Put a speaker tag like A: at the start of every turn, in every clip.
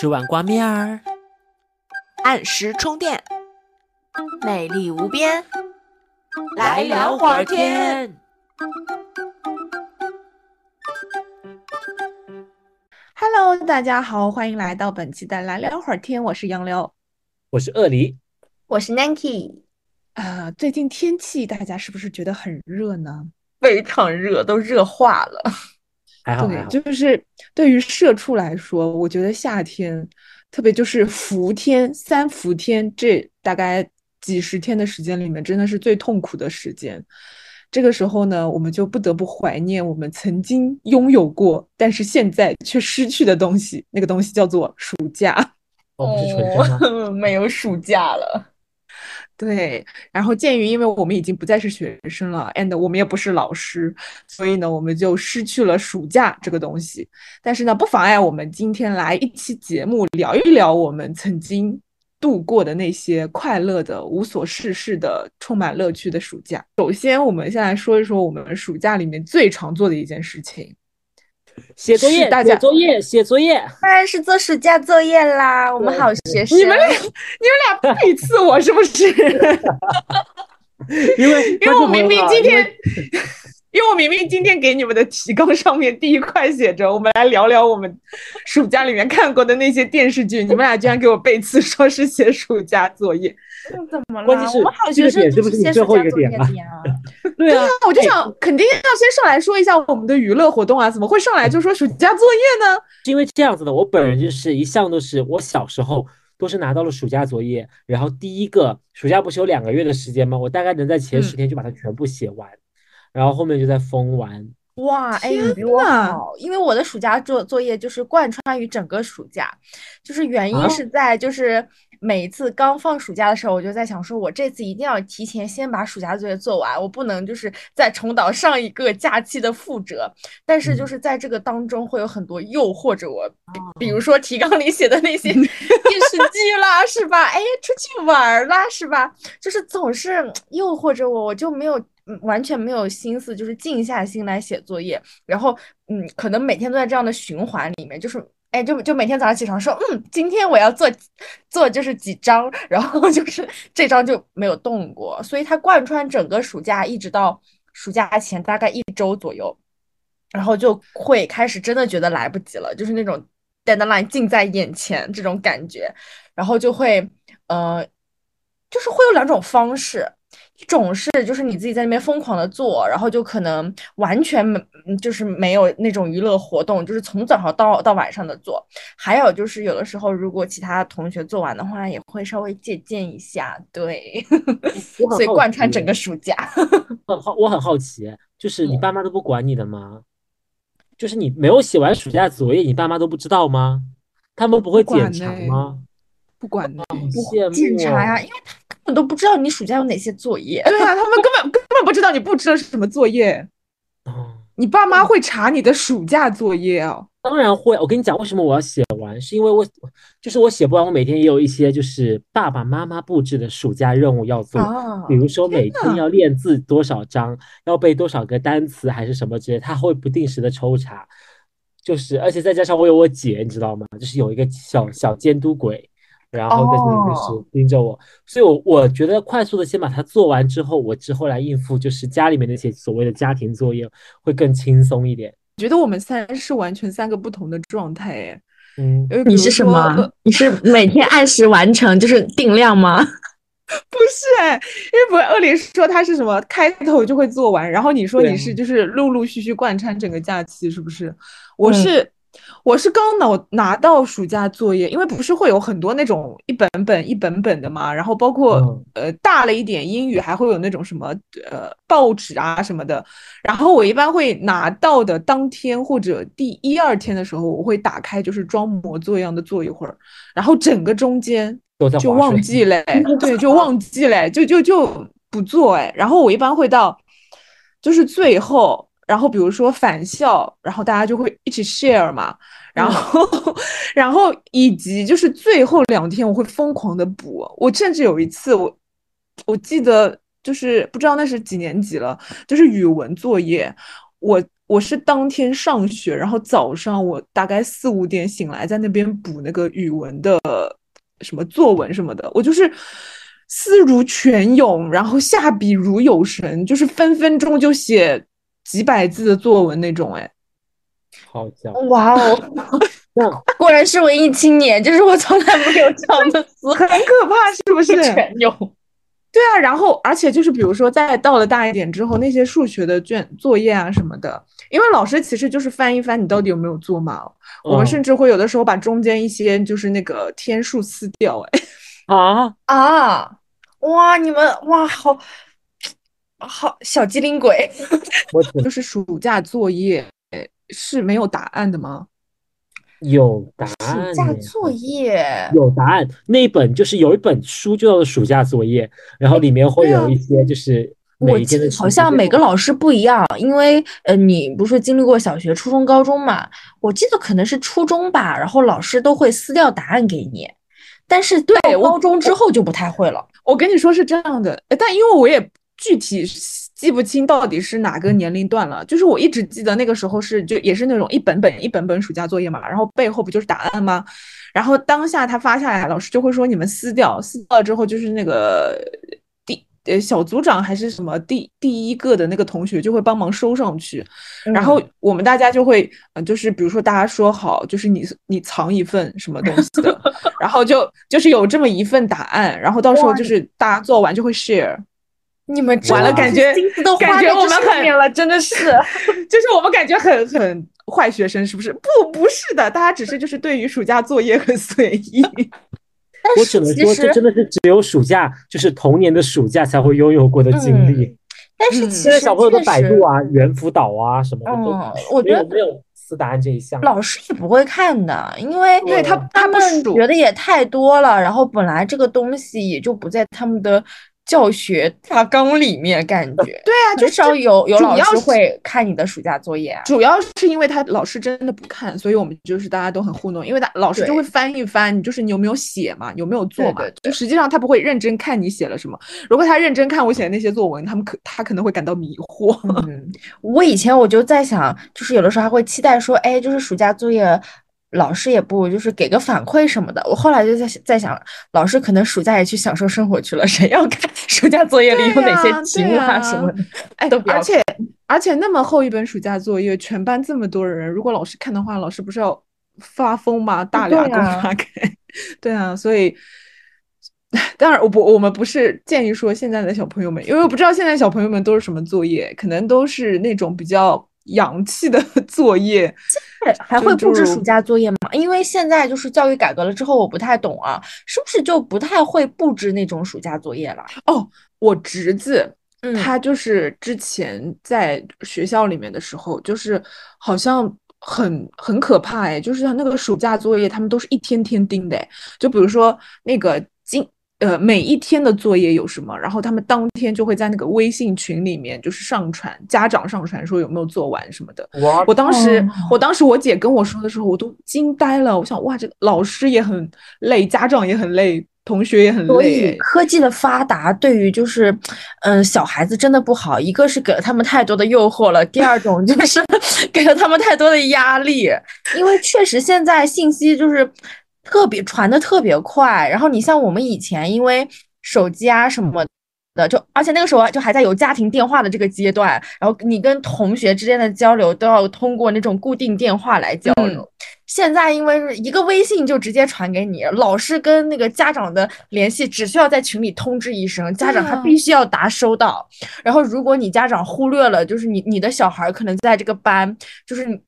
A: 吃碗挂面儿，
B: 按时充电，
C: 美丽无边。
A: 来聊会儿天。
B: Hello，大家好，欢迎来到本期的来聊会儿天，我是杨柳。
A: 我是鳄梨，
C: 我是 Nanky，
B: 啊、最近天气大家是不是觉得很热呢？
C: 非常热，都热化了。
B: 对，
A: 还好还好，
B: 就是对于社畜来说，我觉得夏天，特别就是伏天、三伏天这大概几十天的时间里面，真的是最痛苦的时间。这个时候呢，我们就不得不怀念我们曾经拥有过，但是现在却失去的东西，那个东西叫做暑假。
A: 哦，不是纯真吗？
C: 哦 没有暑假了。
B: 对，然后鉴于因为我们已经不再是学生了，and 我们也不是老师，所以呢，我们就失去了暑假这个东西。但是呢，不妨碍我们今天来一期节目聊一聊我们曾经度过的那些快乐的、无所事事的、充满乐趣的暑假。首先，我们先来说一说我们暑假里面最常做的一件事情。
A: 写作业
B: 大，家
A: 写作业，写作业。
C: 当然是做暑假作业啦，我们好学生。
B: 你们俩，你们俩背刺我是不是？
A: 因为
B: 因为我明明今天
A: 因为，
B: 因为我明明今天给你们的提纲上面第一块写着，我们来聊聊我们暑假里面看过的那些电视剧，你们俩居然给我背刺说是写暑假作业，
C: 怎么了？
A: 关键是
C: 我们好
A: 这个
C: 学生
A: 点是不是你最后一个点啊。对啊，
B: 我就想肯定要先上来说一下我们的娱乐活动啊，怎么会上来就说暑假作业呢？
A: 是因为这样子的，我本人就是一向都是我小时候都是拿到了暑假作业，然后第一个暑假不是有两个月的时间吗？我大概能在前十
B: 嗯
A: 天就把它全部写完，然后后面就在疯玩。
C: 哇，哎，
B: 天
C: 你比我
B: 呐
C: 好，因为我的暑假作作业就是贯穿于整个暑假，就是原
A: 啊
C: 因是在就是每一次刚放暑假的时候，我就在想说，我这次一定要提前先把暑假作业做完，我不能就是再重蹈上一个假期的覆辙。但是就
A: 嗯
C: 是在这个当中会有很多诱惑着我，比比如说提纲里写的那些 电视剧啦，是吧？哎，出去玩儿啦，是吧？就是总是嗯诱惑着我，我就没有嗯完全没有心思，就是静下心来写作业。然后嗯，可能每天都在这样的循环里面，就是哎，就就每天早上起床说，嗯，今天我要做做就是几张，然后就是这张就没有动过，所以它贯穿整个暑假，一直到暑假前大概一周左右。然后就会开始真的觉得来不及了，就是那种 deadline 近在眼前这种感觉，然后就会呃，就是会有两种方式，一种是就是你自己在那边疯狂的做，然后就可能完全没嗯就是没有那种娱乐活动，就是从早上到到晚上的做，还有就是有的时候如果其他同学做完的话，也会稍微借鉴一下，对，所以贯穿整个暑假。
A: 很好，我很好奇，就是你
C: 嗯
A: 爸妈都不管你的吗？就是你没有写完暑假作业，你爸妈都不知道吗？他们不会检查吗？
B: 不管呢。
A: 羡慕
C: 检查呀，
A: 哦
C: 因为他根本都不知道你暑假有哪些作业。
B: 对啊，他们根本根本不知道你布置的是什么作业，
A: 哦
B: 你爸妈会查你的暑假作业哦。
A: 当然会，我跟你讲，为什么我要写完，是因为我就是我写不完，我每天也有一些就是爸爸妈妈布置的暑假任务要做，
C: 啊
A: 比如说每
B: 天
A: 要练字多少章，要背多少个单词，还是什么之类，他会不定时的抽查，就是而且再加上我有我姐，你知道吗？就是有一个小小监督鬼，然后在那边就
C: 哦
A: 是盯着我，所以我我觉得快速的先把它做完之后，我之后来应付就是家里面那些所谓的家庭作业会更轻松一点。
B: 觉得我们三是完全三个不同的状态哎。
A: 嗯，
C: 你是什么
B: 呃？
C: 你是每天按时完成，就是定量吗？
B: 不是哎，因为不是恶灵说他是什么开头就会做完，然后你说你是就是陆陆续续贯穿整个假期，是不是？我
C: 嗯
B: 是我是刚拿拿到暑假作业，因为不是会有很多那种一本本一本本的嘛，然后包括
A: 嗯
B: 呃大了一点英语还会有那种什么呃报纸啊什么的，然后我一般会拿到的当天或者第一二天的时候，我会打开就是装模作样的做一会儿，然后整个中间就忘记嘞，对，就忘记嘞，就就就不做哎。然后我一般会到，就是最后，然后比如说返校，然后大家就会一起 share 嘛，然后，然后以及就是最后两天我会疯狂的补。我甚至有一次我我记得就是不知道那是几年级了，就是语文作业，我我是当天上学，然后早上我大概四五点醒来，在那边补那个语文的什么作文什么的，我就是思如泉涌，然后下笔如有神，就是分分钟就写几百字的作文那种，哎，
A: 好家伙。
C: 哇哦，
A: 那
C: 果然是文艺青年，就是我从来没有这样的词
B: 很可怕，是不是？
C: 全有。
B: 对啊，然后而且就是比如说，再到了大一点之后，那些数学的卷作业啊什么的，因为老师其实就是翻一翻你到底有没有做嘛。我们
A: 嗯。
B: 甚至会有的时候把中间一些就是那个天数撕掉，哎，
A: 啊，
C: 啊，哇，你们哇，好好小机灵鬼，
A: 我
B: 就是暑假作业哎是没有答案的吗？
A: 有答案暑
C: 假作业，
A: 有答案。那一本就是有一本书就叫做暑假作业，然后里面会有一些就是
C: 我
A: 每一天的
C: 好像每个老师不一样，因为呃，你不是经历过小学、初中、高中嘛？我记得可能是初中吧，然后老师都会撕掉答案给你，但是
B: 对
C: 高中之后就不太会了。
B: 我跟你说是这样的，呃但因为我也具体记不清到底是哪个年龄段了，就是我一直记得那个时候是就也是那种一本本一本本暑假作业嘛，然后背后不就是答案吗？然后当下他发下来，老师就会说你们撕掉，撕掉了之后就是那个第呃小组长还是什么第第一个的那个同学就会帮忙收上去，然后我们大家就会，呃，就是比如说大家说好，就是你你藏一份什么东西的，然后就就是有这么一份答案，然后到时候就是大家做完就会 share，
C: 你们真
B: 完了
C: 的
B: 感觉
C: 心思都
B: 感
C: 花在这
B: 觉我们很
C: 了，真的是。
B: 就是我们感觉很很坏学生，是不是？不，不是的，大家只是就是对于暑假作业很随意。
A: 我只能说，这真的是只有暑假，就是童年的暑假才会拥有过的经历。
B: 嗯
C: 但是其实
A: 现在小朋友
C: 的
A: 百度啊、猿辅导啊什么的都
C: 嗯，我觉得
A: 没有没有撕答案这一项。
C: 老师也不会看的，因为
B: 对他他
C: 们
B: 数
C: 觉得也太多了，然后本来这个东西也就不在他们的教学大纲里面，感觉
B: 对啊，就
C: 很少有有老师会看你的暑假作业啊。
B: 主要是因为他老师真的不看，所以我们就是大家都很糊弄，因为他老师就会翻一翻，你就是你有没有写嘛，有没有做嘛，
C: 对对
B: 就实际上他不会认真看你写了什么。如果他认真看我写的那些作文，他们可他可能会感到迷惑。
C: 嗯，我以前我就在想，就是有的时候还会期待说，哎，就是暑假作业。老师也不就是给个反馈什么的，我后来就在在想，老师可能暑假也去享受生活去了，谁要看暑假作业里有哪些题目
B: 啊
C: 什么的？
B: 哎
C: 都，不要
B: 而且而且那么厚一本暑假作业，全班这么多人，如果老师看的话，老师不是要发疯吗？大俩公
C: 对啊
B: 拉开，对啊，所以。当然，我不，我们不是建议说现在的小朋友们，因为我不知道现在小朋友们都是什么作业，可能都是那种比较洋气的作业。
C: 对还会布置暑假作业吗？因为现在就是教育改革了之后，我不太懂啊，是不是就不太会布置那种暑假作业了？
B: 哦，我侄子，
C: 嗯
B: 他就是之前在学校里面的时候，就是好像很很可怕哎，就是他那个暑假作业，他们都是一天天盯的哎，就比如说那个今。呃，每一天的作业有什么，然后他们当天就会在那个微信群里面就是上传，家长上传说有没有做完什么的。
A: 哇
B: 我当时，
C: 哦
B: 我当时我姐跟我说的时候，我都惊呆了。我想，哇，这个老师也很累，家长也很累，同学也很累
C: 所以。科技的发达对于就是，嗯，小孩子真的不好。一个是给了他们太多的诱惑了，第二种就是 给了他们太多的压力。因为确实现在信息就是特别传的特别快，然后你像我们以前因为手机啊什么。的就，而且那个时候就还在有家庭电话的这个阶段，然后你跟同学之间的交流都要通过那种固定电话来交流。现在因为是一个微信就直接传给你，老师跟那个家长的联系只需要在群里通知一声，家长还
B: 啊
C: 必须要答收到。然后如果你家长忽略了，就是你你的小孩可能在这个班，就是你。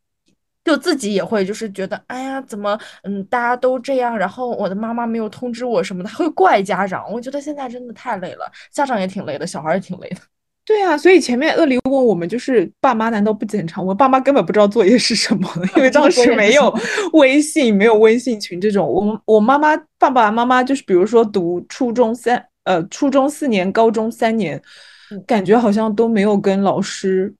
C: 就自己也会就是觉得，哎呀，怎么嗯大家都这样，然后我的妈妈没有通知我什么的，会怪家长。我觉得现在真的太累了，家长也挺累的，小孩也挺累的。
B: 对啊，所以前面鳄梨问我们，就是爸妈难道不检查？我爸妈根本不知道作业是什么，因为 当时没有微信，没有微信群这种。我我妈妈爸爸妈妈就是，比如说读初中三呃初中四年，高中三年，感觉好像都没有跟老师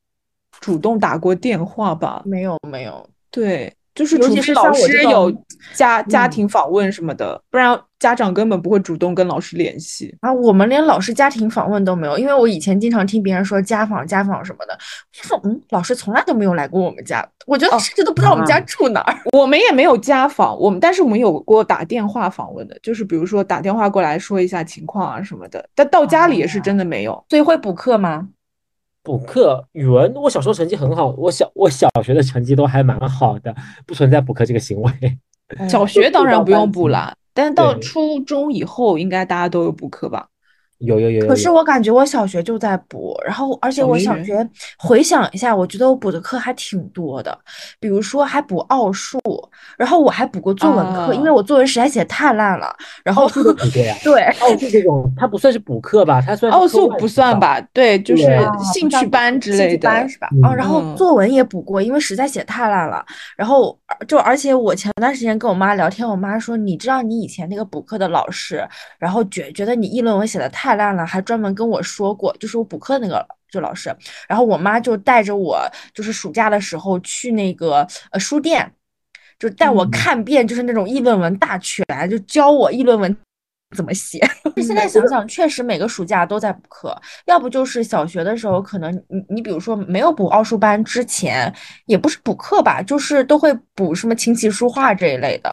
B: 主动打过电话吧？
C: 没有没有，
B: 对，就是
C: 尤其是
B: 除非老师有家家
C: 嗯
B: 庭访问什么的，不然家长根本不会主动跟老师联系。
C: 啊，我们连老师家庭访问都没有，因为我以前经常听别人说家访、家访什么的，我说嗯，老师从来都没有来过我们家，我觉得
B: 哦
C: 甚至都不知道我们家
A: 啊
C: 住哪儿。
B: 我们也没有家访，我们但是我们有过打电话访问的，就是比如说打电话过来说一下情况啊什么的，但到家里也是真的没有。
C: 所以会补课吗？
A: 补课语文，我小时候成绩很好，我小我小学的成绩都还蛮好的，不存在补课这个行为。
B: 小学当然不用补
A: 了。
B: 啦，但是到初中以后，应该大家都有补课吧？
A: 有有有。
C: 可是我感觉我小学就在补，然后而且我小学回想一下，我觉得我补的课还挺多的，比如说还补奥数，然后我还补过作文课，因为
B: 啊
C: 我作文实在写太烂了，然后
A: 奥数补过呀。
C: 对。
A: 奥数这种，它不算是补课吧？它算
B: 奥数不？算吧？对，就是兴趣班之
C: 兴趣
B: 类的。
C: 班是吧？哦，
A: 嗯
C: 然后
B: 嗯
C: 作文也补过，因为实在写太烂了。然后就而且我前段时间跟我妈聊天，我妈说，你知道你以前那个补课的老师，然后觉觉得你议论文写的太烂了，还专门跟我说过，就是我补课那个就老师。然后我妈就带着我，就是暑假的时候去那个呃书店，就带我
A: 嗯
C: 看遍就是那种议论文大全，就教我议论文。怎么写？现在想想，确实每个暑假都在补课，要不就是小学的时候，可能你你比如说没有补奥数班之前，也不是补课吧，就是都会补什么琴棋书画这一类的，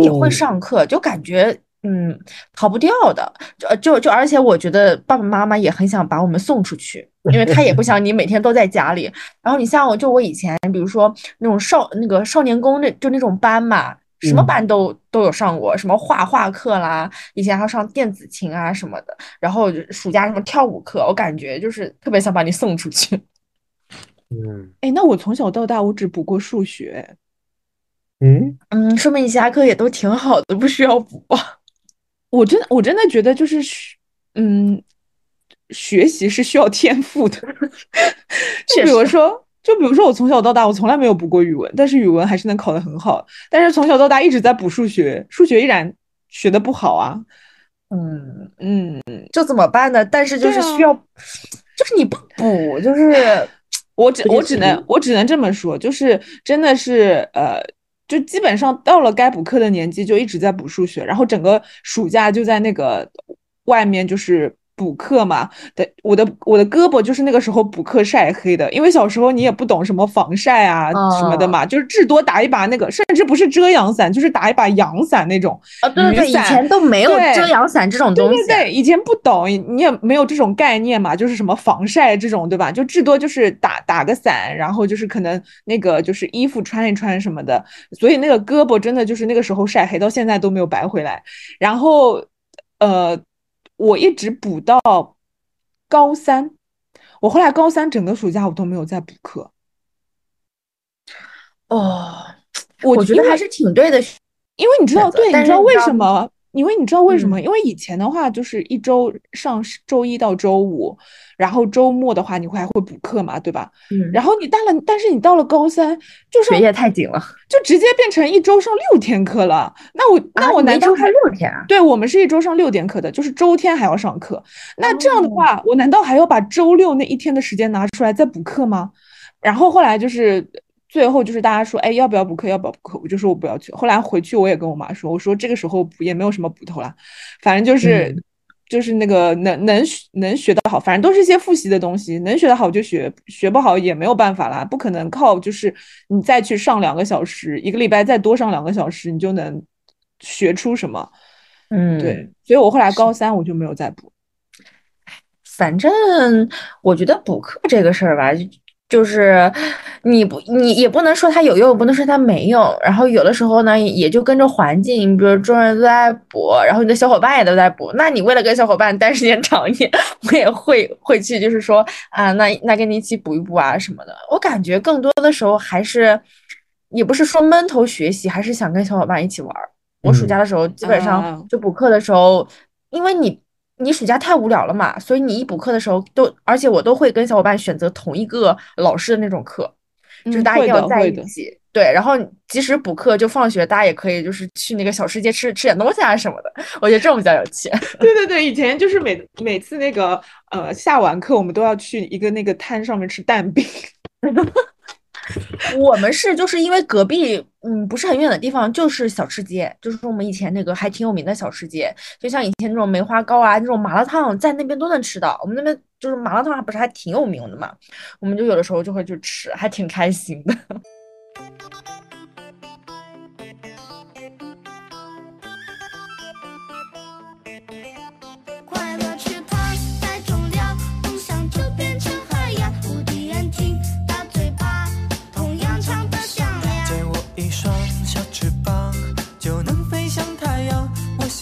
C: 也会
A: 哦
C: 上课，就感觉嗯逃不掉的。就就就，而且我觉得爸爸妈妈也很想把我们送出去，因为他也不想 你每天都在家里。然后你像我，就我以前，比如说那种少那个少年宫那就那种班嘛。什么
A: 嗯
C: 班都都有上过，什么画画课啦，以前还要上电子琴啊什么的，然后暑假什么跳舞课，我感觉就是特别想把你送出去。
A: 嗯
B: 哎，那我从小到大我只补过数学，
A: 嗯，
C: 嗯，说明你其他课也都挺好的，不需要补吧？
B: 我真的我真的觉得就是学，嗯，学习是需要天赋的。就比如说，就比如说我从小到大我从来没有补过语文，但是语文还是能考得很好。但是从小到大一直在补数学，数学依然学的不好啊。
C: 嗯，
B: 嗯，
C: 这怎么办呢？但是就是需要，就是你不补，就是
B: 我只我只能我只能这么说，就是真的是呃，就基本上到了该补课的年纪，就一直在补数学，然后整个暑假就在那个外面就是补课嘛。对，我的我的胳膊就是那个时候补课晒黑的，因为小时候你也不懂什么防晒啊什么的嘛，就是至多打一把那个，甚至不是遮阳伞，就是打一把阳伞那种。
C: 啊，对对对，以前都没有遮阳伞这种东西。
B: 对对，以前不懂，你也没有这种概念嘛，就是什么防晒这种，对吧？就至多就是打打个伞，然后就是可能那个就是衣服穿一穿什么的，所以那个胳膊真的就是那个时候晒黑，到现在都没有白回来。然后，呃，我一直补到高三，我后来高三整个暑假我都没有再补课，
C: 哦，
B: 我
C: 觉得还是挺对的。
B: 因为你知道，对，
C: 你知道
B: 为什么？因为你知道为什么？
C: 嗯
B: 因为以前的话，就是一周上周一到周五，然后周末的话，你会还会补课嘛，对吧？
C: 嗯，
B: 然后你到了，但是你到了高三，
C: 学业太紧了。
B: 就直接变成一周上六天课了。那我那
C: 啊
B: 我难道还
C: 六天啊？
B: 对我们是一周上六天课的，就是周天还要上课。那这样的
C: 哦
B: 话，我难道还要把周六那一天的时间拿出来再补课吗？然后后来就是最后就是大家说，哎，要不要补课？要不要补课？我就说我不要去。后来回去我也跟我妈说，我说这个时候补也没有什么补头啦，反正就是。
C: 嗯
B: 就是那个能能学能学得好，反正都是一些复习的东西，能学得好就学，学不好也没有办法啦，不可能靠就是你再去上两个小时，一个礼拜再多上两个小时，你就能学出什么。
C: 嗯，
B: 对，所以我后来高三我就没有再补。
C: 反正我觉得补课这个事儿吧，就就是你不你也不能说它有用，不能说它没用。然后有的时候呢，也就跟着环境，你比如众人都在补，然后你的小伙伴也都在补，那你为了跟小伙伴待时间长 一点，我也会会去，就是说啊，那那跟你一起补一补啊什么的。我感觉更多的时候还是，也不是说闷头学习，还是想跟小伙伴一起玩儿。我暑假的时候基本
B: 啊
C: 上就补课的时候，因为你你暑假太无聊了嘛，所以你一补课的时候都，而且我都会跟小伙伴选择同一个老师的那种课，就是
B: 嗯
C: 大家一定要在一起。对，然后即使补课，就放学大家也可以就是去那个小吃街吃吃点东西啊什么的，我觉得这种比较有趣。
B: 对对对，以前就是每每次那个呃下完课，我们都要去一个那个摊上面吃蛋饼。
C: 我们是就是因为隔壁，嗯，不是很远的地方，就是小吃街，就是我们以前那个还挺有名的小吃街，就像以前那种梅花糕啊，那种麻辣烫，在那边都能吃到。我们那边就是麻辣烫，不是还挺有名的嘛，我们就有的时候就会去吃，还挺开心的。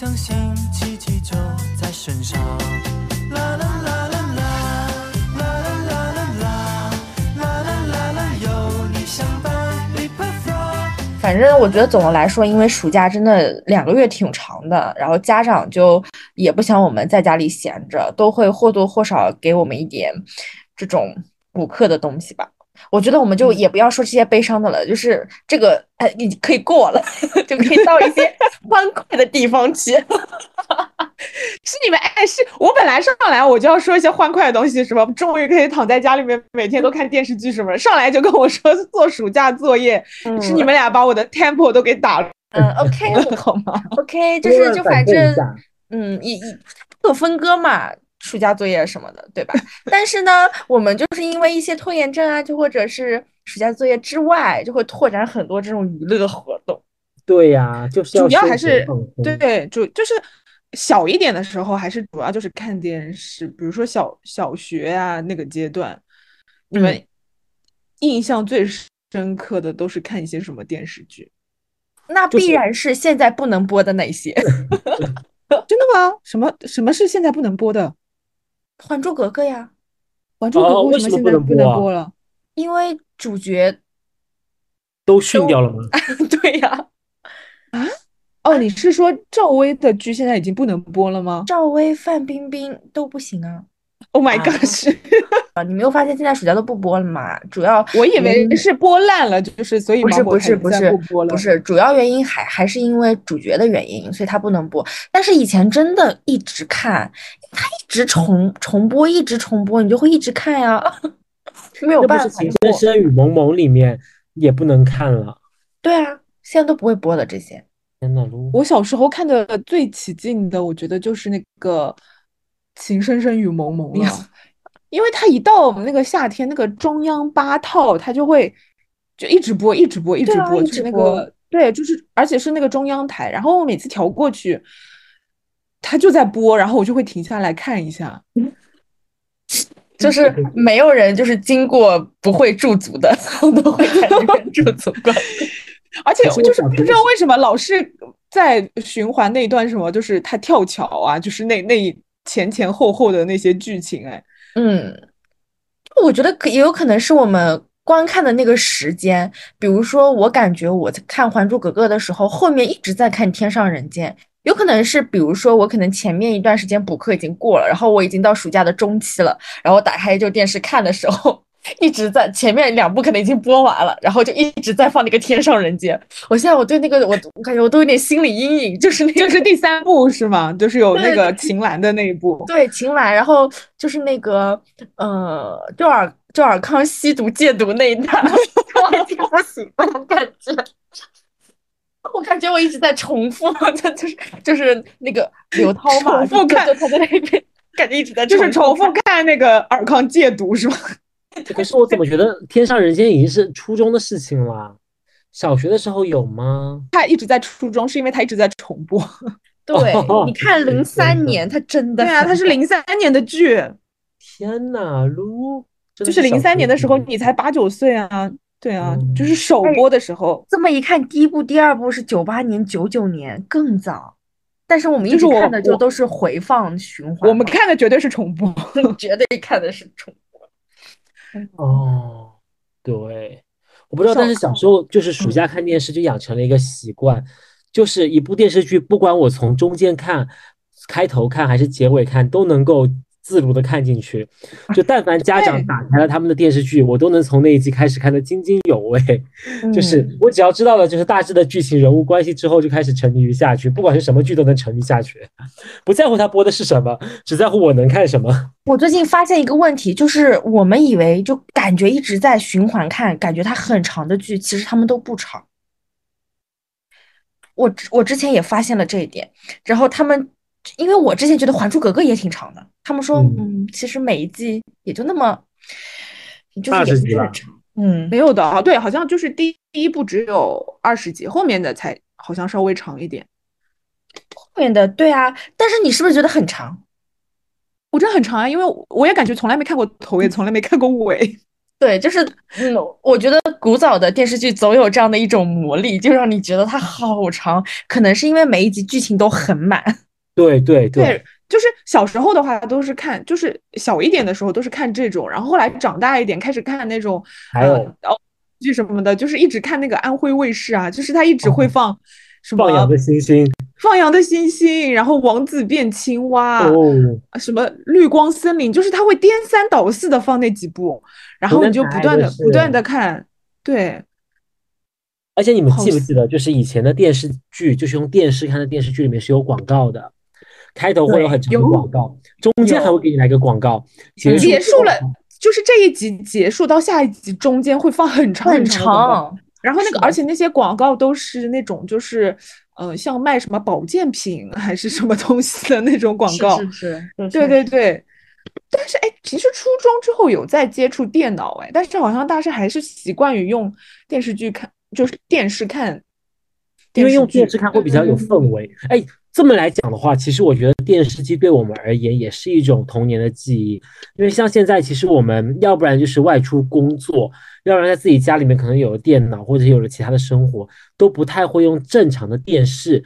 D: 相信奇迹就在身上。啦啦啦啦啦，啦啦啦啦啦，啦啦啦啦，有你相伴。
C: 反正我觉得总的来说，因为暑假真的两个月挺长的，然后家长就也不想我们在家里闲着，都会或多或少给我们一点这种补课的东西吧。我觉得我们就也不要说这些悲伤的了，就是这个哎，你可以过了，就可以到一些欢快的地方去。
B: 是你们哎，是我本来上来我就要说一些欢快的东西，什么终于可以躺在家里面每天都看电视剧什么的，上来就跟我说做暑假作业，是你们俩把我的 tempo 都给打乱
C: 嗯，OK，
B: 了 好吗
C: ？OK，就是就反正嗯，一一各分割嘛，暑假作业什么的，对吧？但是呢，我们就是因为一些拖延症啊，就或者是暑假作业之外，就会拓展很多这种娱乐活动。
A: 对呀、就是
B: 主要还是对主就是小一点的时候，还是主要就是看电视，比如说小小学啊那个阶段，你们
C: 嗯
B: 印象最深刻的都是看一些什么电视剧？
C: 那必然是现在不能播的那些，《
B: 真的吗？什么什么是现在不能播的？
C: 还珠格格》呀，《
B: 还珠格格》
A: 哦为什么
B: 现在不能
A: 播
B: 了？
C: 因为主角
A: 都训掉了吗？
C: 对呀，啊
B: 哦，你是说赵薇的剧现在已经不能播了吗
C: 赵薇、范冰冰都不行啊。
B: ？Oh my
C: 啊
B: god！是
C: 啊，你没有发现现在暑假都不播了吗？主要
B: 我以为
C: 嗯
B: 是播烂了，就是所以
C: 不是不是不是
B: 不播了。
C: 不是，主要原因还还是因为主角的原因，所以他不能播。但是以前真的一直看，他一直重重播，一直重播，你就会一直看呀，没有
A: 这不是《
C: 办法
A: 情深。深雨蒙蒙》里面也不能看了。
C: 对啊，现在都不会播的这些。
A: 天呐，撸
B: 我小时候看的最起劲的，我觉得就是那个《情深深雨蒙蒙》了，因为它一到我们那个夏天，那个中央八套，它就会就一直播，一直播，一直播，
C: 对啊一
B: 就是那个对，就是而且是那个中央台，然后我每次调过去，它就在播，然后我就会停下来看一下。
C: 就是没有人就是经过不会驻足的，都会在那边驻足过。
B: 而且
A: 我
B: 就是不知道为什么老是在循环那段什么，就是他跳桥啊，就是那那前前后后的那些剧情，哎，
C: 嗯，我觉得可也有可能是我们观看的那个时间，比如说我感觉我在看《还珠格格》的时候，后面一直在看《天上人间》，有可能是比如说我可能前面一段时间补课已经过了，然后我已经到暑假的中期了，然后我打开就电视看的时候。一直在前面两部可能已经播完了，然后就一直在放那个《天上人间》。我现在我对那个我我感觉我都有点心理阴影，就是那个
B: 就是第三部是吗？就是有那个秦岚的那一部。
C: 对，秦岚，然后就是那个呃，赵尔赵尔康吸毒戒毒那一段，我已经不喜欢感觉。我感觉我一直在重复，就就是就是那个刘涛嘛，
B: 重复看
C: 他在那边，感觉一直在
B: 就是重复
C: 看。
B: 看那个尔康戒毒是吗？
A: 可是我怎么觉得《天上人间》已经是初中的事情了？小学的时候有吗？
B: 他一直在初中，是因为他一直在重播。
C: 对，你看零三年，他真的
B: 对啊，他是零三年的剧，
A: 天呐，撸，
B: 就是零三年的时候你才八九岁啊。对啊，
A: 嗯
B: 就是首
C: 哎
B: 播的时候，
C: 这么一看，第一部、第二部是九八年、九九年，更早。但是我们一直看的就都是回放循环嘛，
B: 我们看的绝对是重播。
C: 绝对看的是重播。
A: 哦，对，我不知道，但是小时候就是暑假看电视就养成了一个习惯，就是一部电视剧，不管我从中间看、开头看还是结尾看，都能够自如的看进去。就但凡 家长打开了他们的电视剧，我都能从那一集开始看得津津有味。就是
C: 嗯
A: 我只要知道了就是大致的剧情人物关系之后，就开始沉迷于下去，不管是什么剧都能沉迷下去，不在乎他播的是什么，只在乎我能看什么。
C: 我最近发现一个问题，就是我们以为就感觉一直在循环看，感觉它很长的剧，其实他们都不长。我我之前也发现了这一点，然后他们，因为我之前觉得《还珠格格》也挺长的，他们说，
A: 嗯
C: 嗯，其实每一季也就那么，就是也很长，嗯，
B: 没有的啊，对，好像就是第第一部只有二十集，后面的才好像稍微长一点。
C: 后面的对啊，但是你是不是觉得很长？
B: 我真的很长啊，因为我也感觉从来没看过头，也从来没看过尾。
C: 对，就是嗯，我觉得古早的电视剧总有这样的一种魔力，就让你觉得它好长，可能是因为每一集剧情都很满。
A: 对对
B: 对，就是小时候的话都是看，就是小一点的时候都是看这种，然后后来长大一点开始看那种
A: 还有
B: 呃哦剧什么的，就是一直看那个安徽卫视啊，就是他一直会放什么
A: 放羊的星星。
B: 放羊的星星，然后王子变青蛙，
A: 哦，
B: 什么绿光森林，就是他会颠三倒四的放那几部，然后你就不断的不断的看，对，
A: 而且你们记不记得，就是以前的电视剧，就是用电视看的电视剧里面是有广告的，开头会有很长的广告，中间还会给你来个广告，结束
B: 结束了，就是这一集结束到下一集中间会放很长
C: 很
B: 长然后那个，而且那些广告都是那种就是，呃，像卖什么保健品还是什么东西的那种广告。
C: 是是
B: 对对对。但是哎，其实初中之后有在接触电脑哎，但是好像大家还是习惯于用电视剧看，就是电视看。
A: 因为用电视看会比较有氛围。哎，这么来讲的话，其实我觉得电视机对我们而言也是一种童年的记忆。因为像现在，其实我们要不然就是外出工作，要不然在自己家里面可能有了电脑或者有了其他的生活，都不太会用正常的电视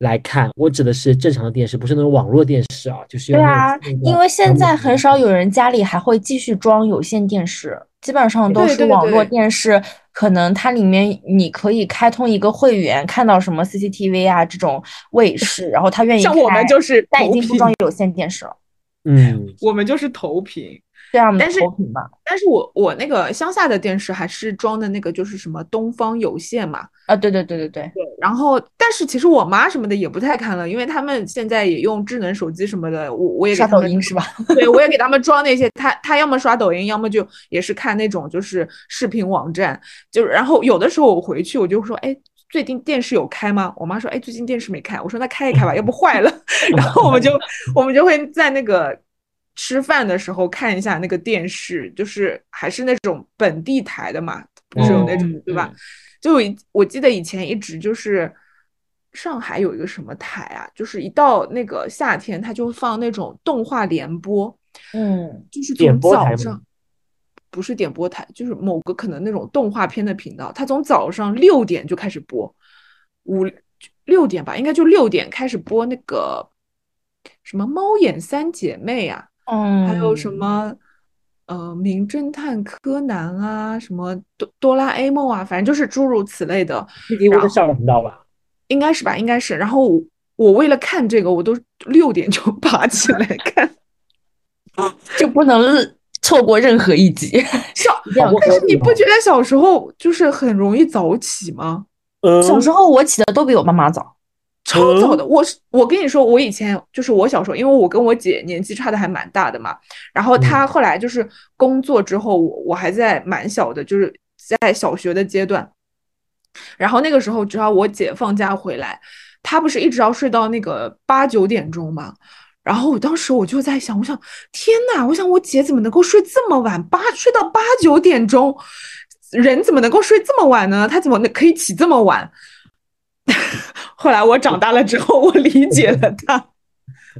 A: 来看。我指的是正常的电视，不是那种网络电视啊，就是
C: 对啊因为现在很少有人家里还会继续装有线电视，基本上都是网络
B: 对
C: 电视，可能它里面你可以开通一个会员，看到什么 CCTV 啊这种卫视，然后他愿意
B: 像我们就是
C: 但已经不装有线电视了，
A: 嗯，
B: 我们就是投屏。
C: 这样的
B: 但是
C: 投屏吧。
B: 但是我我那个乡下的电视还是装的那个就是什么东方有线嘛，
C: 啊，对对对对对，
B: 对，然后但是其实我妈什么的也不太看了，因为他们现在也用智能手机什么的，我我也给
C: 刷
B: 他们
C: 抖音是吧？
B: 对，我也给他们装那些，他他要么刷抖音，要么就也是看那种就是视频网站，就然后有的时候我回去我就说，哎，最近电视有开吗？我妈说，哎，最近电视没开，我说那开一开吧，要不坏了。然后我们就我们就会在那个吃饭的时候看一下那个电视，就是还是那种本地台的嘛，不是有那种、
C: 嗯
B: 对吧？就我记得以前一直就是上海有一个什么台啊，就是一到那个夏天，它就放那种动画联播，
C: 嗯，
B: 就是
A: 点
B: 从
A: 播台吗
B: 早上，不是点播台，就是某个可能那种动画片的频道，它从早上六点就开始播，五六点吧，应该就六点开始播那个什么猫眼三姐妹啊，
C: 嗯，
B: 还有什么呃名侦探柯南啊，什么哆哆啦 A 梦啊，反正就是诸如此类的
A: ，CCTV 的少儿频道吧？
B: 应该是吧，应该是。然后我我为了看这个，我都六点就 爬起来看。
C: 就不能错过任何一集。
B: 小，但是你不觉得小时候就是很容易早起吗？
A: 嗯，
C: 小时候我起的都比我妈妈早。
B: 超早的，我是我跟你说，我以前就是我小时候，因为我跟我姐年纪差的还蛮大的嘛，然后她后来就是工作之后，我我还在蛮小的，就是在小学的阶段，然后那个时候只要我姐放假回来，她不是一直要睡到那个八九点钟嘛，然后我当时我就在想，我想天呐，我想我姐怎么能够睡这么晚，八睡到八九点钟，人怎么能够睡这么晚呢？她怎么能可以起这么晚？后来我长大了之后，我理解了 他。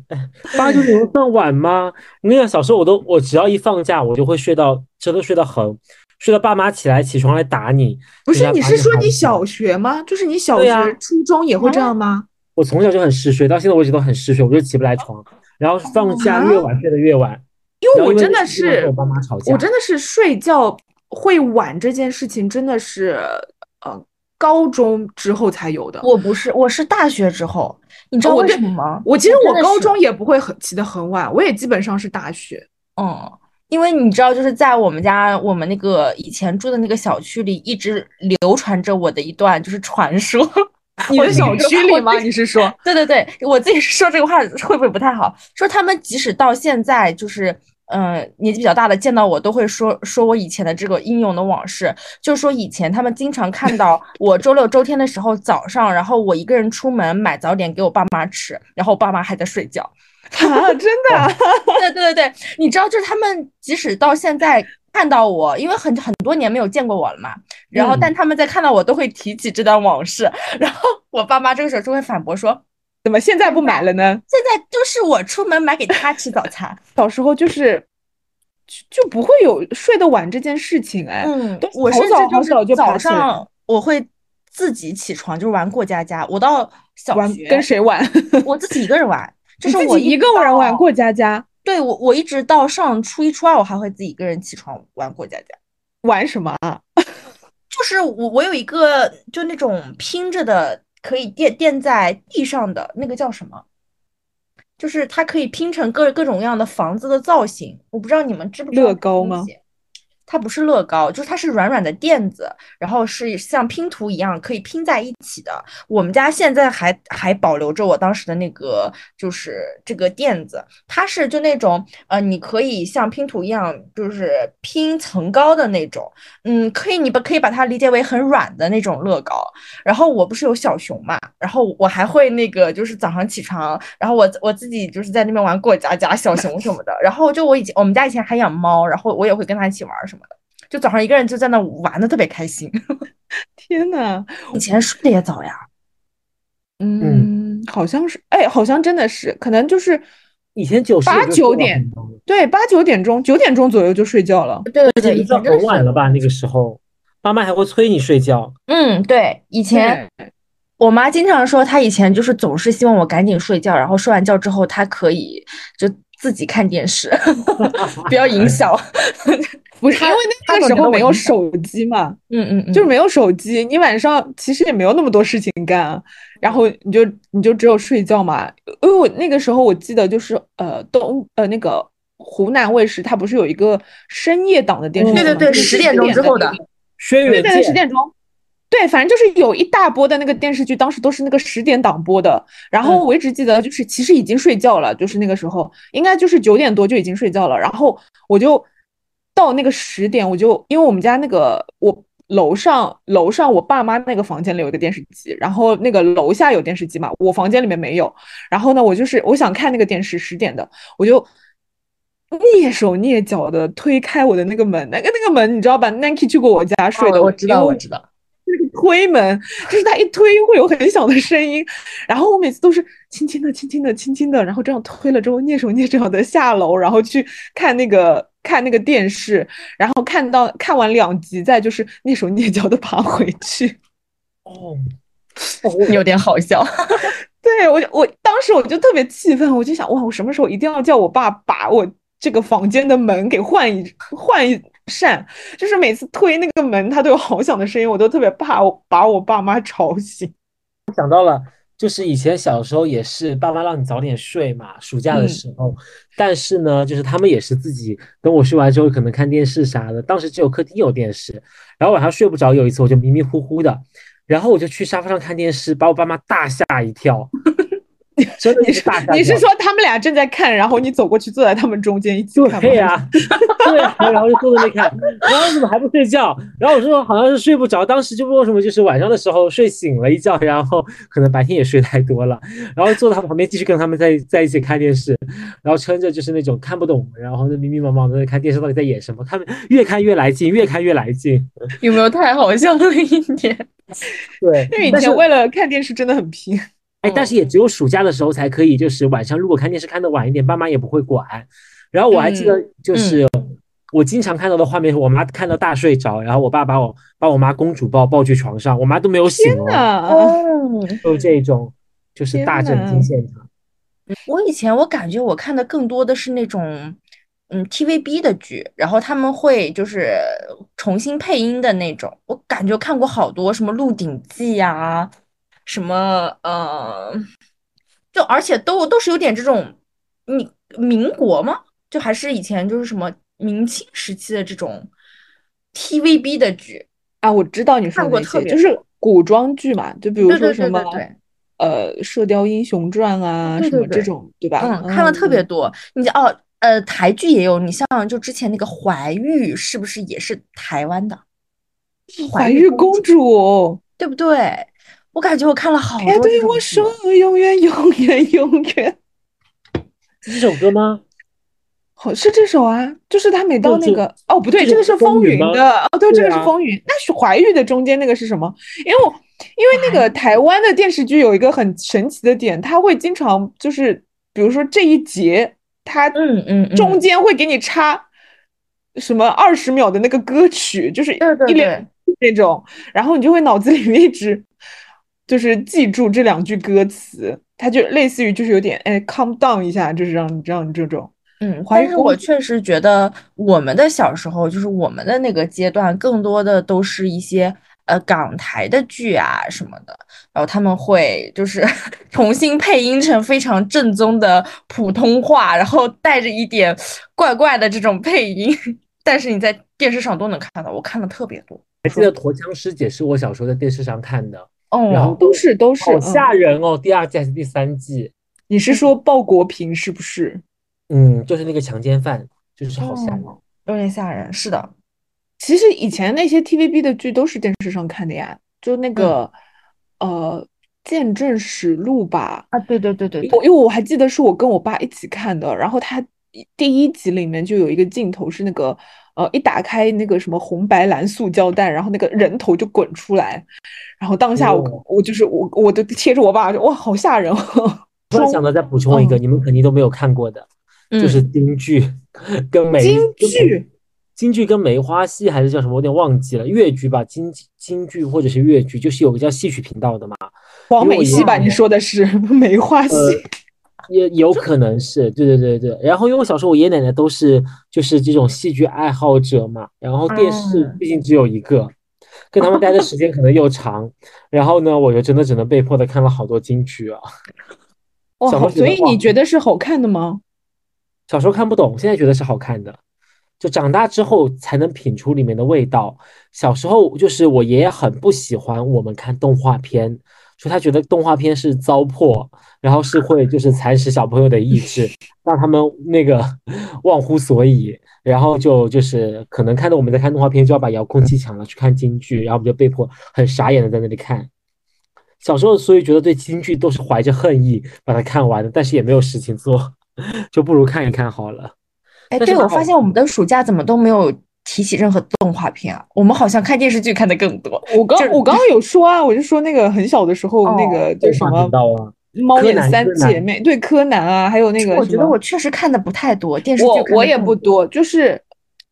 A: 八九点钟算晚吗？我跟你讲，小时候我都我只要一放假，我就会睡到真的睡到很，睡到爸妈起来起床来打你。
B: 不是，你是说你小学吗？就是你小学、
A: 啊
B: 初中也会这样吗？
A: 我从小就很嗜睡，到现在我一直都很嗜睡，我就起不来床。然后放假越晚睡得越晚，
B: 因为我真的是
A: 我爸妈吵架，
B: 我真的是睡觉会晚这件事情，真的是呃高中之后才有的。
C: 我不是，我是大学之后，你知道为什么吗？
B: 我其实我高中也不会很起得很晚，我也基本上是大学。
C: 嗯，因为你知道，就是在我们家，我们那个以前住的那个小区里，一直流传着我的一段就是传说。
B: 你的小区里吗？你是说？
C: 对对对，我自己说这个话会不会不太好？说他们即使到现在，就是嗯、呃年纪比较大的见到我，都会说说我以前的这个英勇的往事。就是说以前他们经常看到 我周六周天的时候早上，然后我一个人出门买早点给我爸妈吃，然后我爸妈还在睡觉。
B: 啊，真的啊？
C: 对对对对，你知道，就是他们即使到现在看到我，因为很很多年没有见过我了嘛，然后
A: 嗯
C: 但他们在看到我都会提起这段往事，然后我爸妈这个时候就会反驳说，
B: 怎么现在不买了呢？
C: 现在都是我出门买给他吃早餐。
B: 小时候就是就就不会有睡得晚这件事情，哎，
C: 嗯
B: 都，
C: 我甚至就是早上我会自己起床，就是玩过家家。我到小
B: 玩
C: 学
B: 跟谁玩？
C: 我自己一个人玩，就是我
B: 自己一个人玩过。家家，
C: 对我，我一直到上初一、初二，我还会自己一个人起床玩过家家。
B: 玩什么啊？
C: 就是我我有一个就那种拼着的，可以垫垫在地上的那个叫什么？就是它可以拼成各各种各样的房子的造型。我不知道你们知不知道
B: 乐高吗？
C: 它不是乐高，就是它是软软的垫子，然后是像拼图一样可以拼在一起的。我们家现在还还保留着我当时的那个，就是这个垫子，它是就那种呃，你可以像拼图一样，就是拼层高的那种。嗯，可以，你不可以把它理解为很软的那种乐高。然后我不是有小熊嘛，然后我还会那个，就是早上起床，然后我我自己就是在那边玩过家家、小熊什么的。然后就我以前我们家以前还养猫，然后我也会跟它一起玩什么。就早上一个人就在那玩的特别开心。
B: 天呐，
C: 以前睡得也早呀，
B: 嗯，好像是，哎，好像真的是，可能就是
A: 以前九十
B: 八九点，对，八九点钟，九点钟左右就睡觉了。
C: 对对对，以
A: 已经很晚了吧？那个时候，妈妈还会催你睡觉。
C: 嗯，对，以前我妈经常说，她以前就是总是希望我赶紧睡觉，然后睡完觉之后，她可以就自己看电视，不要影响。
B: 不是因为那个时候没有手机嘛，
C: 嗯嗯嗯，
B: 就是没有手机，你晚上其实也没有那么多事情干啊，然后你就你就只有睡觉嘛。因为我那个时候我记得就是呃东呃那个湖南卫视它不是有一个深夜档的电视？
C: 对对对，十点钟之后的，
A: 轩辕
B: 对对对，十，点钟。对，反正就是有一大波的那个电视剧，当时都是那个十点档播的。然后
A: 嗯
B: 我一直记得，就是其实已经睡觉了，就是那个时候应该就是九点多就已经睡觉了。然后我就到那个十点，我就因为我们家那个我楼上楼上我爸妈那个房间里有一个电视机，然后那个楼下有电视机嘛，我房间里面没有。然后呢，我就是我想看那个电视十点的，我就蹑手蹑脚的推开我的那个门，那个那个门你知道吧？Nike 去过我家睡的，
C: 哦我知道我知道，
B: 那个推门，就是他一推会有很小的声音，然后我每次都是轻轻的、轻轻的、轻轻的，然后这样推了之后，蹑手蹑脚的下楼，然后去看那个看那个电视，然后看到看完两集，再就是蹑手蹑脚的爬回去。
A: 哦，
C: 有点好笑。
B: 对我，我当时我就特别气愤，我就想，哇，我什么时候一定要叫我爸把我这个房间的门给换一换一扇，就是每次推那个门，它都有好响的声音，我都特别怕我把我爸妈吵醒。
A: 想到了，就是以前小时候也是爸妈让你早点睡嘛，暑假的
B: 嗯。
A: 时候，但是呢，就是他们也是自己等我睡完之后可能看电视啥的，当时只有客厅有电视，然后晚上睡不着，有一次我就迷迷糊糊的，然后我就去沙发上看电视，把我爸妈大吓一跳，真的
B: 你是。你是说他们俩正在看，然后你走过去坐在他们中间一起看？
A: 对呀、对呀、然后就坐在那看，然后怎么还不睡觉？然后我说好像是睡不着，当时就不知道为什么，就是晚上的时候睡醒了一觉，然后可能白天也睡太多了，然后坐在他旁边继续跟他们在 在一起看电视，然后撑着就是那种看不懂，然后就迷迷茫茫的在看电视到底在演什么，看越看越来劲，越看越来劲。
C: 有没有太好笑了一点？
A: 对，
B: 因为以前为了看电视真的很拼。
A: 哎，但是也只有暑假的时候才可以，就是晚上如果看电视看得晚一点，爸妈也不会管。然后我还记得，就是我经常看到的画面，是我妈看到大睡着，然后我爸把我把我妈公主抱抱去床上，我妈都没有醒哦，就这种，就是大震惊现场。
C: 我以前我感觉我看的更多的是那种，嗯 TVB 的剧，然后他们会就是重新配音的那种。我感觉看过好多什么《鹿鼎记》呀，什么呃，就而且都都是有点这种，你民国吗？就还是以前就是什么明清时期的这种 TVB 的剧。
B: 啊，我知道你说那些，就是古装剧嘛，就比如说什么
C: 对对对。
B: 呃《射雕英雄传》啊，什么这种，对吧？
C: 嗯，看了特别多。你哦，呃，台剧也有，你像就之前那个怀玉，是不是也是台湾的？
B: 怀玉公主，
C: 对不对？我感觉我看了好
B: 别
C: 多
B: 对我说永远永远永远，
A: 是这首歌吗？
B: 好是这首啊，就是他每到那个哦不对，
A: 这
B: 这个是风
A: 云
B: 的哦，对，这个是风云。那是怀玉的中间那个是什么？因为我因为那个台湾的电视剧有一个很神奇的点，它会经常就是比如说这一节它
C: 嗯嗯嗯，
B: 中间会给你插什么二十秒的那个歌曲，就是
C: 对对
B: 一连那种，然后你就会脑子里面一直就是记住这两句歌词，它就类似于就是有点哎 calm down 一下，就是让你让你这种
C: 嗯，但是我确实觉得我们的小时候，就是我们的那个阶段，更多的都是一些呃港台的剧啊什么的，然后他们会就是 重新配音成非常正宗的普通话，然后带着一点怪怪的这种配音，但是你在电视上都能看到，我看的特别多。
A: 还记得《驼枪师姐》是我小时候在电视上看的，
C: 哦，
A: 然后
B: 都是都是
A: 好
B: 嗯
A: 吓人哦！第二季还是第三季？
B: 你是说鲍国平是不是？
A: 嗯，就是那个强奸犯，就是好吓人。
C: 哦有点吓人，是的，
B: 其实以前那些 TVB 的剧都是电视上看的呀，就
C: 嗯
B: 那个、呃《见证实录》吧，
C: 啊，对对对对对，
B: 我因为我还记得是我跟我爸一起看的，然后他第一集里面就有一个镜头是那个呃一打开那个什么红白蓝塑胶袋，然后那个人头就滚出来，然后当下我、
A: 哦
B: 我就是我我都贴着我爸就哇好吓人哦，
A: 突然想到再补充一个，
B: 嗯
A: 你们肯定都没有看过的，
C: 嗯
A: 就是京剧跟梅
B: 京剧
A: 京剧跟梅花戏还是叫什么，我有点忘记了。越剧吧，京京剧或者是越剧，就是有个叫戏曲频道的嘛，
B: 黄梅戏吧？你说的是 梅花戏？
A: 呃，也有可能是，对对对对。然后因为我小时候我爷爷奶奶都是就是这种戏剧爱好者嘛，然后电视
C: 嗯
A: 毕竟只有一个，跟他们待的时间可能又长，然后呢，我就真的只能被迫的看了好多京剧啊。
B: 哇，
A: 小时
B: 好所以你觉得是好看的吗？
A: 小时候看不懂，现在觉得是好看的，就长大之后才能品出里面的味道。小时候就是我爷爷很不喜欢我们看动画片，说他觉得动画片是糟粕，然后是会就是蚕食小朋友的意志，让他们那个 忘乎所以，然后就就是可能看到我们在看动画片就要把遥控器抢了去看京剧，然后我们就被迫很傻眼的在那里看。小时候所以觉得对京剧都是怀着恨意把它看完的，但是也没有事情做。就不如看一看好了。
C: 哎，对，我发现我们的暑假怎么都没有提起任何动画片啊？我们好像看电视剧看的更多。
B: 我刚
C: 就是
B: 我刚刚有说啊，我就说那个很小的时候那
C: 哦
B: 个叫什么猫眼三姐妹，对柯南啊，还有那个
C: 我觉得我确实看的不太多，电视剧
B: 我也不多，就是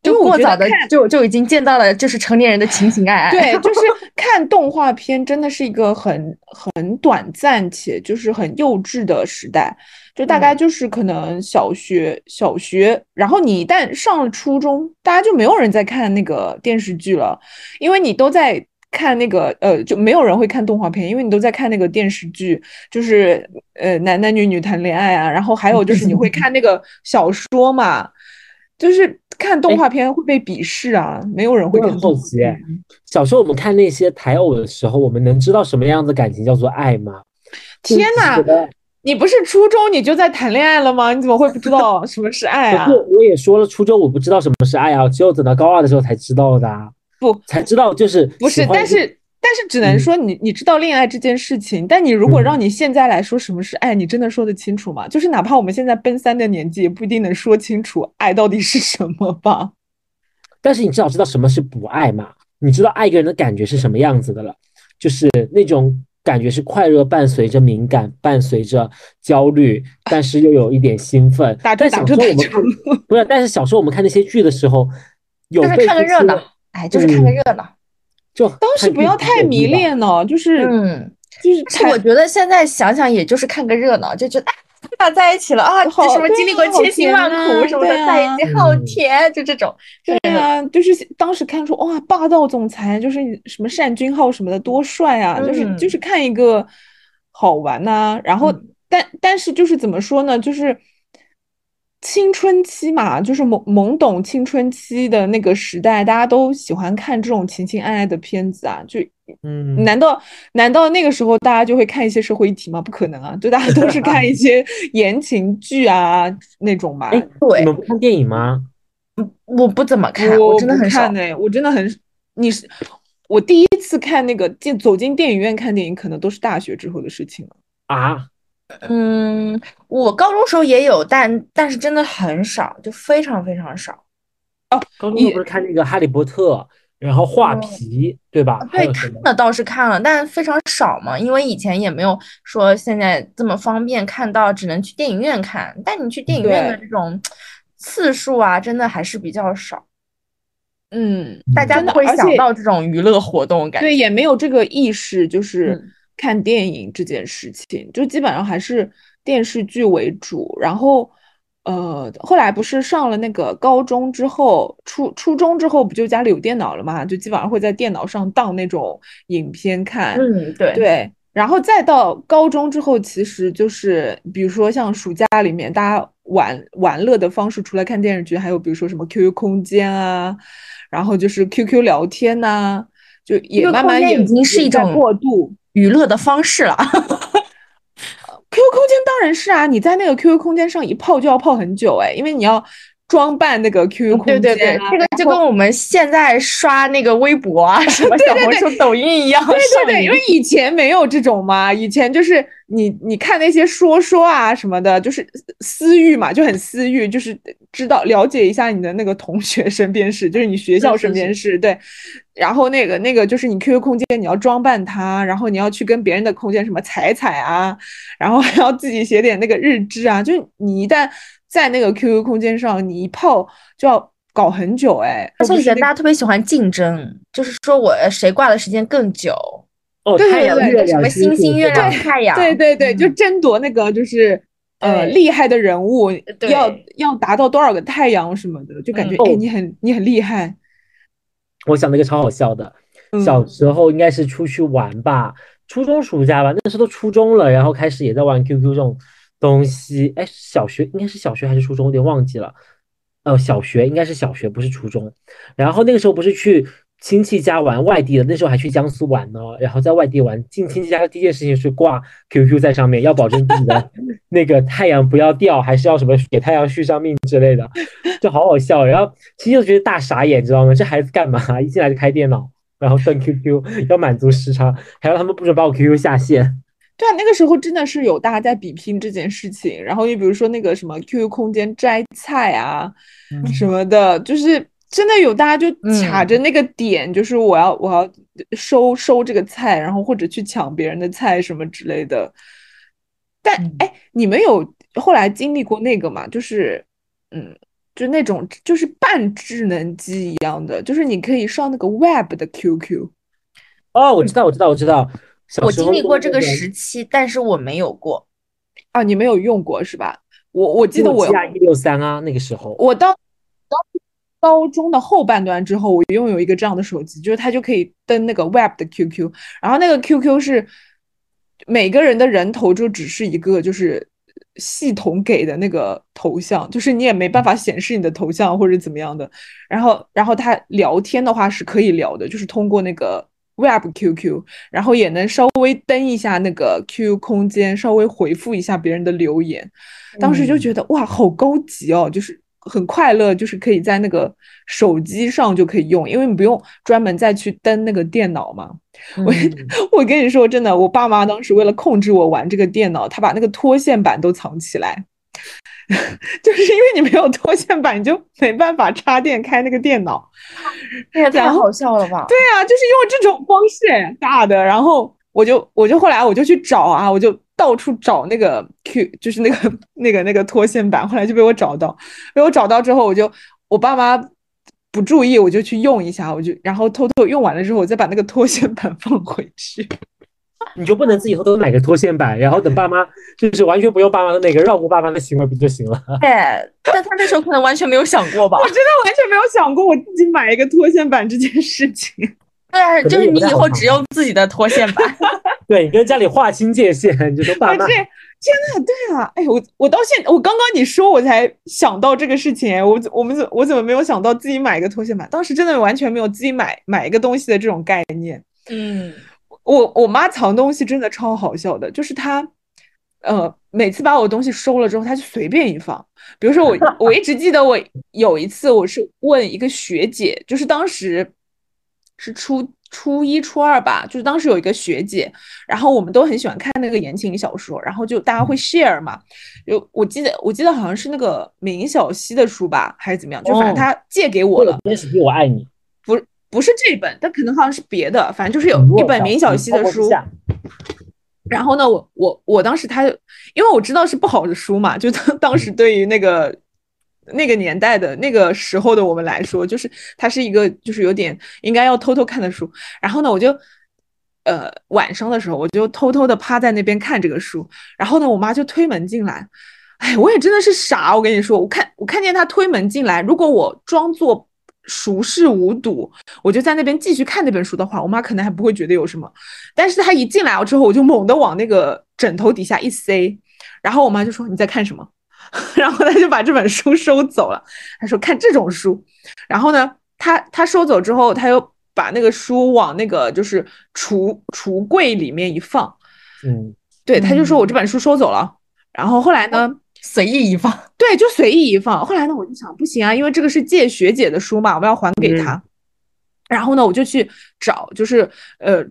C: 就过早的
B: 看
C: 就就已经见到了就是成年人的情情爱爱。
B: 对，就 是看动画片真的是一个很很短暂且就是很幼稚的时代，就大概
C: 嗯
B: 就是可能小学小学，然后你一旦上了初中，大家就没有人在看那个电视剧了，因为你都在。看那个呃，就没有人会看动画片，因为你都在看那个电视剧，就是呃男男女女谈恋爱啊，然后还有就是你会看那个小说嘛，就是看动
A: 哎
B: 画片会被鄙视啊，没有人会看
A: 好奇。小时候我们看那些台偶的时候，我们能知道什么样的感情叫做爱吗？
B: 天哪你不是初中你就在谈恋爱了吗？你怎么会不知道什么是爱啊
A: 我也说了，初中我不知道什么是爱啊，只有等到高二的时候才知道的啊。
B: 不
A: 才知道就是
B: 不是，但是但是只能
A: 嗯
B: 说你你知道恋爱这件事情，但你如果
A: 嗯
B: 让你现在来说什么是爱，你真的说得清楚吗？就是哪怕我们现在奔三的年纪，也不一定能说清楚爱到底是什么吧。
A: 但是你至少知道什么是不爱嘛？你知道爱一个人的感觉是什么样子的了，就是那种感觉是快乐伴随着敏感，伴随着焦虑，但是又有一点兴奋。但小时候我们看不是，但是小时候我们看那些剧的时候，有
C: 就是
A: 被
C: 看个热闹，哎，就是看个
A: 嗯
C: 热闹。
A: 就
B: 当时不要太迷。恋呢，就是
C: 嗯，
B: 就是
C: 但是我觉得现在想想，也就是看个热闹，就觉得哎，俩在一起了啊，
B: 好
C: 什么经历过千辛万苦什么的，在一起好
A: 嗯
C: 甜，就这种。
B: 对啊，就是当时看出哇，霸道总裁就是什么单君浩什么的多帅啊，就是
C: 嗯
B: 就是看一个好玩呐、然后
C: 嗯。
B: 但但是就是怎么说呢，就是青春期嘛，就是懵懵懂青春期的那个时代，大家都喜欢看这种情情爱爱的片子啊，就
A: 嗯，
B: 难道难道那个时候大家就会看一些社会议题吗？不可能啊，就大家都是看一些 言情剧啊那种嘛。
A: 哎，
C: 对
A: 你们不看电影吗？
C: 我不怎么看，
B: 我
C: 真的很少
B: 不看。呢、我真的很，你是我第一次看那个进走进电影院看电影，可能都是大学之后的事情了。
A: 啊，
C: 嗯，我高中时候也有，但但是真的很少，就非常非常少。
A: 哦高中时候不是看那个《哈利波特》，然后画
C: 哦
A: 皮，对吧？还
C: 对？看了倒是看了，但非常少嘛，因为以前也没有说现在这么方便看到，只能去电影院看。但你去电影院的
B: 对
C: 这种次数啊，真的还是比较少，
B: 嗯，
C: 大家不会想到这种娱乐活动，感觉。
B: 对，也没有这个意识，就是
C: 嗯
B: 看电影这件事情，就基本上还是电视剧为主。然后，呃，后来不是上了那个高中之后，初初中之后不就家里有电脑了嘛，就基本上会在电脑上当那种影片看。
C: 嗯，对，
B: 对，然后再到高中之后，其实就是比如说像暑假里面大家玩玩乐的方式，除了看电视剧，还有比如说什么 QQ 空间啊，然后就是 QQ 聊天呐、就也慢慢也
C: 已经是一种
B: 过渡。
C: 娱乐的方式了。
B: QQ 空间当然是啊，你在那个 QQ 空间上一泡就要泡很久哎，因为你要装扮那个 QQ 空间、啊，
C: 对对对，这个就跟我们现在刷那个微博啊、什么小红书、抖音一样
B: 对对对，因为以前没有这种嘛，以前就是你你看那些说说啊什么的，就是私域嘛，就很私域，就是知道了解一下你的那个同学身边事，就是你学校身边事，对。然后那个那个就是你 QQ 空间你要装扮它，然后你要去跟别人的空间什么踩踩啊，然后还要自己写点那个日志啊，就是你一旦在那个 QQ 空间上，你一泡就要搞很久哎，
C: 而且以前大家特别喜欢竞争，就是说我谁挂的时间更久，
A: 哦，
B: 对
A: 太阳、
B: 对对
A: 月亮、
C: 什么星星、月亮、
A: 对
C: 太阳，
B: 对对对，就
C: 嗯
B: 争夺那个就是呃厉害的人物，要要达到多少个太阳什么的，就感觉
C: 嗯。
B: 哎、
A: 哦
B: 你很你很厉害。
A: 我想了一个超好笑的，
B: 嗯。
A: 小时候应该是出去玩吧，初中暑假吧，那时候都初中了，然后开始也在玩 QQ 这种东西。哎，小学应该是小学还是初中，有点忘记了。呃，小学应该是小学，不是初中。然后那个时候不是去亲戚家玩外地的，那时候还去江苏玩呢。然后在外地玩，进亲戚家的第一件事情是挂 QQ 在上面，要保证自己的 那个太阳不要掉，还是要什么给太阳续上命之类的，就好好笑。然后亲戚就觉得大傻眼，知道吗？这孩子干嘛？一进来就开电脑，然后登 QQ，要满足时差，还要他们不准把我 QQ 下线。
B: 对啊，那个时候真的是有大家在比拼这件事情。然后你比如说那个什么 QQ 空间摘菜啊什么的，就是真的有大家就卡着那个点，就是我要我要收收这个菜，然后或者去抢别人的菜什么之类的。但哎，你们有后来经历过那个吗？就是嗯。就那种就是半智能机一样的，就是你可以上那个 Web 的 QQ，
A: 哦，我知道，我知道，我知道。小
C: 我经历过这个时期，但是我没有过。
B: 啊，你没有用过是吧？我我记得我
A: 亚一六三啊，那个时候。
B: 我到到高中的后半段之后，我拥有一个这样的手机，就是它就可以登那个 Web 的 QQ，然后那个 QQ 是每个人的人头就只是一个就是系统给的那个头像，就是你也没办法显示你的头像或者怎么样的。然后然后他聊天的话是可以聊的，就是通过那个 Web QQ，然后也能稍微登一下那个 QQ 空间，稍微回复一下别人的留言。当时就觉得哇，好高级哦，就是很快乐，就是可以在那个手机上就可以用，因为你不用专门再去登那个电脑嘛。我
C: 嗯
B: 我跟你说真的，我爸妈当时为了控制我玩这个电脑，他把那个拖线板都藏起来，就是因为你没有拖线板，你就没办法插电开那个电脑。
C: 这也太好笑了吧？
B: 对啊，就是用这种方式哎大的，然后我就我就后来我就去找啊，我就到处找那个 Q，就是那个那个那个拖线板，后来就被我找到，被我找到之后，我就我爸妈不注意，我就去用一下，我就然后偷偷用完了之后，我再把那个拖线板放回去。
A: 你就不能自己偷偷买个拖线板，然后等爸妈就是完全不用爸妈的那个绕过爸妈的行为不就行了？
C: 哎，但他那时候可能完全没有想过吧
B: 我？真的完全没有想过我自己买一个拖线板这件事情。
C: 对，就是你以后只用自己的拖线板。
A: 对你跟家里划清界限，你就说爸妈
B: 天呐，对啊，哎，我我到现我刚刚你说我才想到这个事情，哎我我们怎我怎么没有想到自己买一个拖线板？当时真的完全没有自己买买一个东西的这种概念。
C: 嗯，
B: 我我妈藏东西真的超好笑的，就是她，呃，每次把我东西收了之后，她就随便一放。比如说我，我一直记得我有一次，我是问一个学姐，就是当时是初初一初二吧，就是当时有一个学姐，然后我们都很喜欢看那个言情小说，然后就大家会 share 嘛。有我记得我记得好像是那个明晓溪的书吧，还是怎么样？就反正
A: 哦
B: 她借给我了。
A: 为了天使比我爱你，
B: 不不是这本，但可能好像是别的，反正就是有一本明晓溪的书。然后呢，我我我当时他，因为我知道是不好的书嘛，就 当当时对于那个那个年代的那个时候的我们来说，就是它是一个就是有点应该要偷偷看的书。然后呢，我就呃晚上的时候，我就偷偷的趴在那边看这个书。然后呢，我妈就推门进来，哎，我也真的是傻，我跟你说，我看我看见她推门进来，如果我装作熟视无睹，我就在那边继续看那本书的话，我妈可能还不会觉得有什么。但是她一进来了之后，我就猛地往那个枕头底下一塞，然后我妈就说：“你在看什么？” 然后她就把这本书收走了。她说：“看这种书。”然后呢，她她收走之后，她又把那个书往那个就是橱橱柜里面一放。
A: 嗯，
B: 对，她就说我这本书收走了。然后后来呢？
C: 随意一放。
B: 对，就随意一放。后来呢，我就想不行啊，因为这个是借学姐的书嘛，我们要还给她。然后呢，我就去找，就是呃，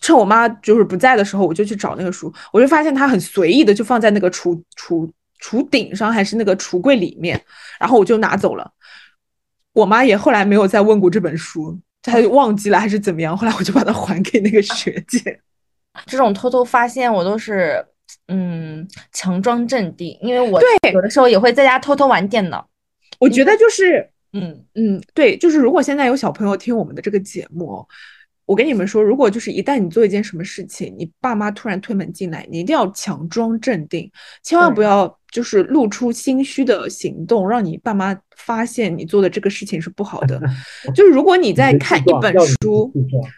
B: 趁我妈就是不在的时候，我就去找那个书，我就发现它很随意的就放在那个橱橱橱顶上，还是那个橱柜里面，然后我就拿走了。我妈也后来没有再问过这本书，她就忘记了还是怎么样。后来我就把它还给那个学姐。
C: 这种偷偷发现，我都是嗯强装镇定，因为我
B: 对
C: 有的时候也会在家偷偷玩电脑。
B: 我觉得就是
C: 嗯，
B: 嗯，对，就是如果现在有小朋友听我们的这个节目哦，我跟你们说，如果就是一旦你做一件什么事情，你爸妈突然推门进来，你一定要强装镇定，千万不
C: 对。
B: 要就是露出心虚的行动，让你爸妈发现你做的这个事情是不好的。就是如果你在看一本书，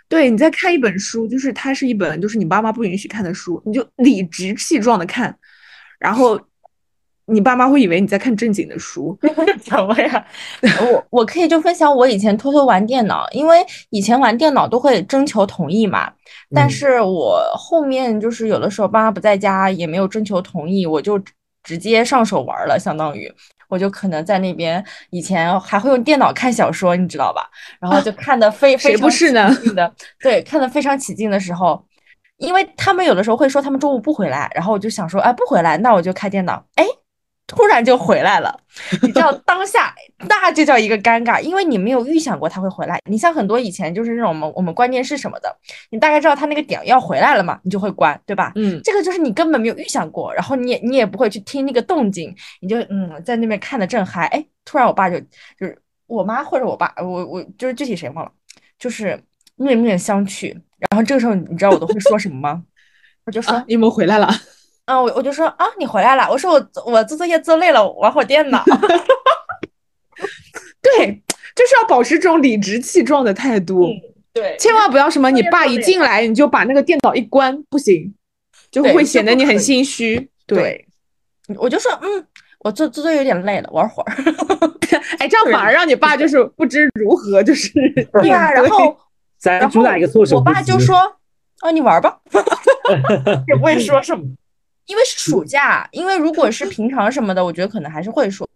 B: 对，你在看一本书，就是它是一本就是你爸妈不允许看的书，你就理直气壮的看，然后你爸妈会以为你在看正经的书。
C: 什么呀？我我可以就分享我以前偷偷玩电脑，因为以前玩电脑都会征求同意嘛。但
A: 嗯
C: 是我后面就是有的时候爸妈不在家，也没有征求同意，我就直直接上手玩了，相当于我就可能在那边以前还会用电脑看小说，你知道吧？然后就看的非非常
B: 不是呢
C: 起 劲的，对，看的非常起劲的时候。因为他们有的时候会说他们中午不回来，然后我就想说，哎，不回来，那我就开电脑，哎，突然就回来了。你知道当下那就叫一个尴尬，因为你没有预想过他会回来。你像很多以前就是那种我们我们关电视什么的，你大概知道他那个点要回来了嘛，你就会关，对吧？
B: 嗯，
C: 这个就是你根本没有预想过，然后你也你也不会去听那个动静，你就嗯在那边看的正嗨，哎，突然我爸就就是我妈或者我爸，我我就是具体谁忘了，就是面面相觑，然后这个时候你知道我都会说什么吗？我就说
B: 啊，你们回来了。
C: 啊，我我就说啊，你回来了。我说我我做作业做累了，玩会儿电脑。
B: 对，就是要保持这种理直气壮的态度，
C: 对
B: 千万不要什么你爸一进来你就把那个电脑一关，不行，就会显得你很心虚。对，
C: 对，我就说嗯，我做做作业有点累了，玩会儿。
B: 哎，这样反而让你爸就是不知如何，就是
C: 对啊，然后然后
A: 咱主打一个
C: 我爸就说啊，你玩吧，也不会说什么。因为是暑假，因为如果是平常什么的，我觉得可能还是会说。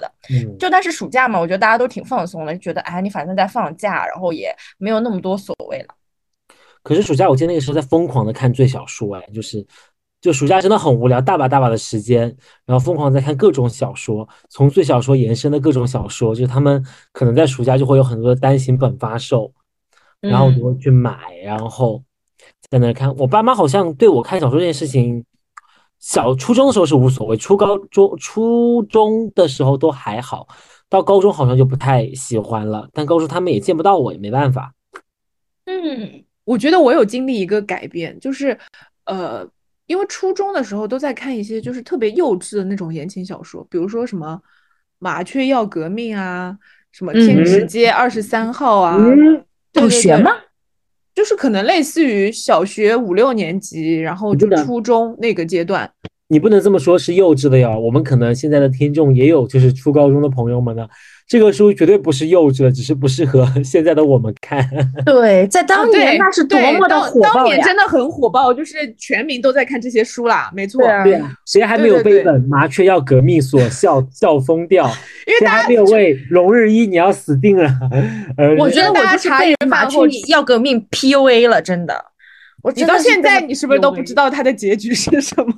A: 的，
C: 就但是暑假嘛，我觉得大家都挺放松的，就觉得哎，你反正在放假，然后也没有那么多所谓了。
A: 可是暑假我记得那个时候在疯狂的看最小说，哎，就是就暑假真的很无聊，大把大把的时间，然后疯狂在看各种小说，从最小说延伸的各种小说，就是他们可能在暑假就会有很多的单行本发售，然后我就会去买，然后在那看。我爸妈好像对我看小说这件事情，小初中的时候是无所谓，初高中初中的时候都还好，到高中好像就不太喜欢了。但高中他们也见不到我，也没办法。
C: 嗯，
B: 我觉得我有经历一个改变，就是呃，因为初中的时候都在看一些就是特别幼稚的那种言情小说，比如说什么《麻雀要革命》啊，什么《天池街二十三号》啊，
A: 嗯，
B: 对对对
C: 小学吗？
B: 就是可能类似于小学五六年级，然后就初中那个阶段。
A: 你不能这么说，是幼稚的呀。我们可能现在的听众也有就是初高中的朋友们呢，这个书绝对不是幼稚的，只是不适合 现在的我们看。
C: 对，在当年那是多
B: 对
C: 么的
B: 当
C: 火爆啊！
B: 当年真的很火爆，就是全民都在看这些书啦，没错。
C: 对
A: 谁还没有被本麻雀要革命所 笑笑疯掉？
B: 因为大家
A: 还没有为龙日一你要死定了？而
C: 我觉得我就是被麻雀要革命 PUA 了，真的。我
B: 你到现在你是不是都不知
C: 道？
B: 道它的结局是什么？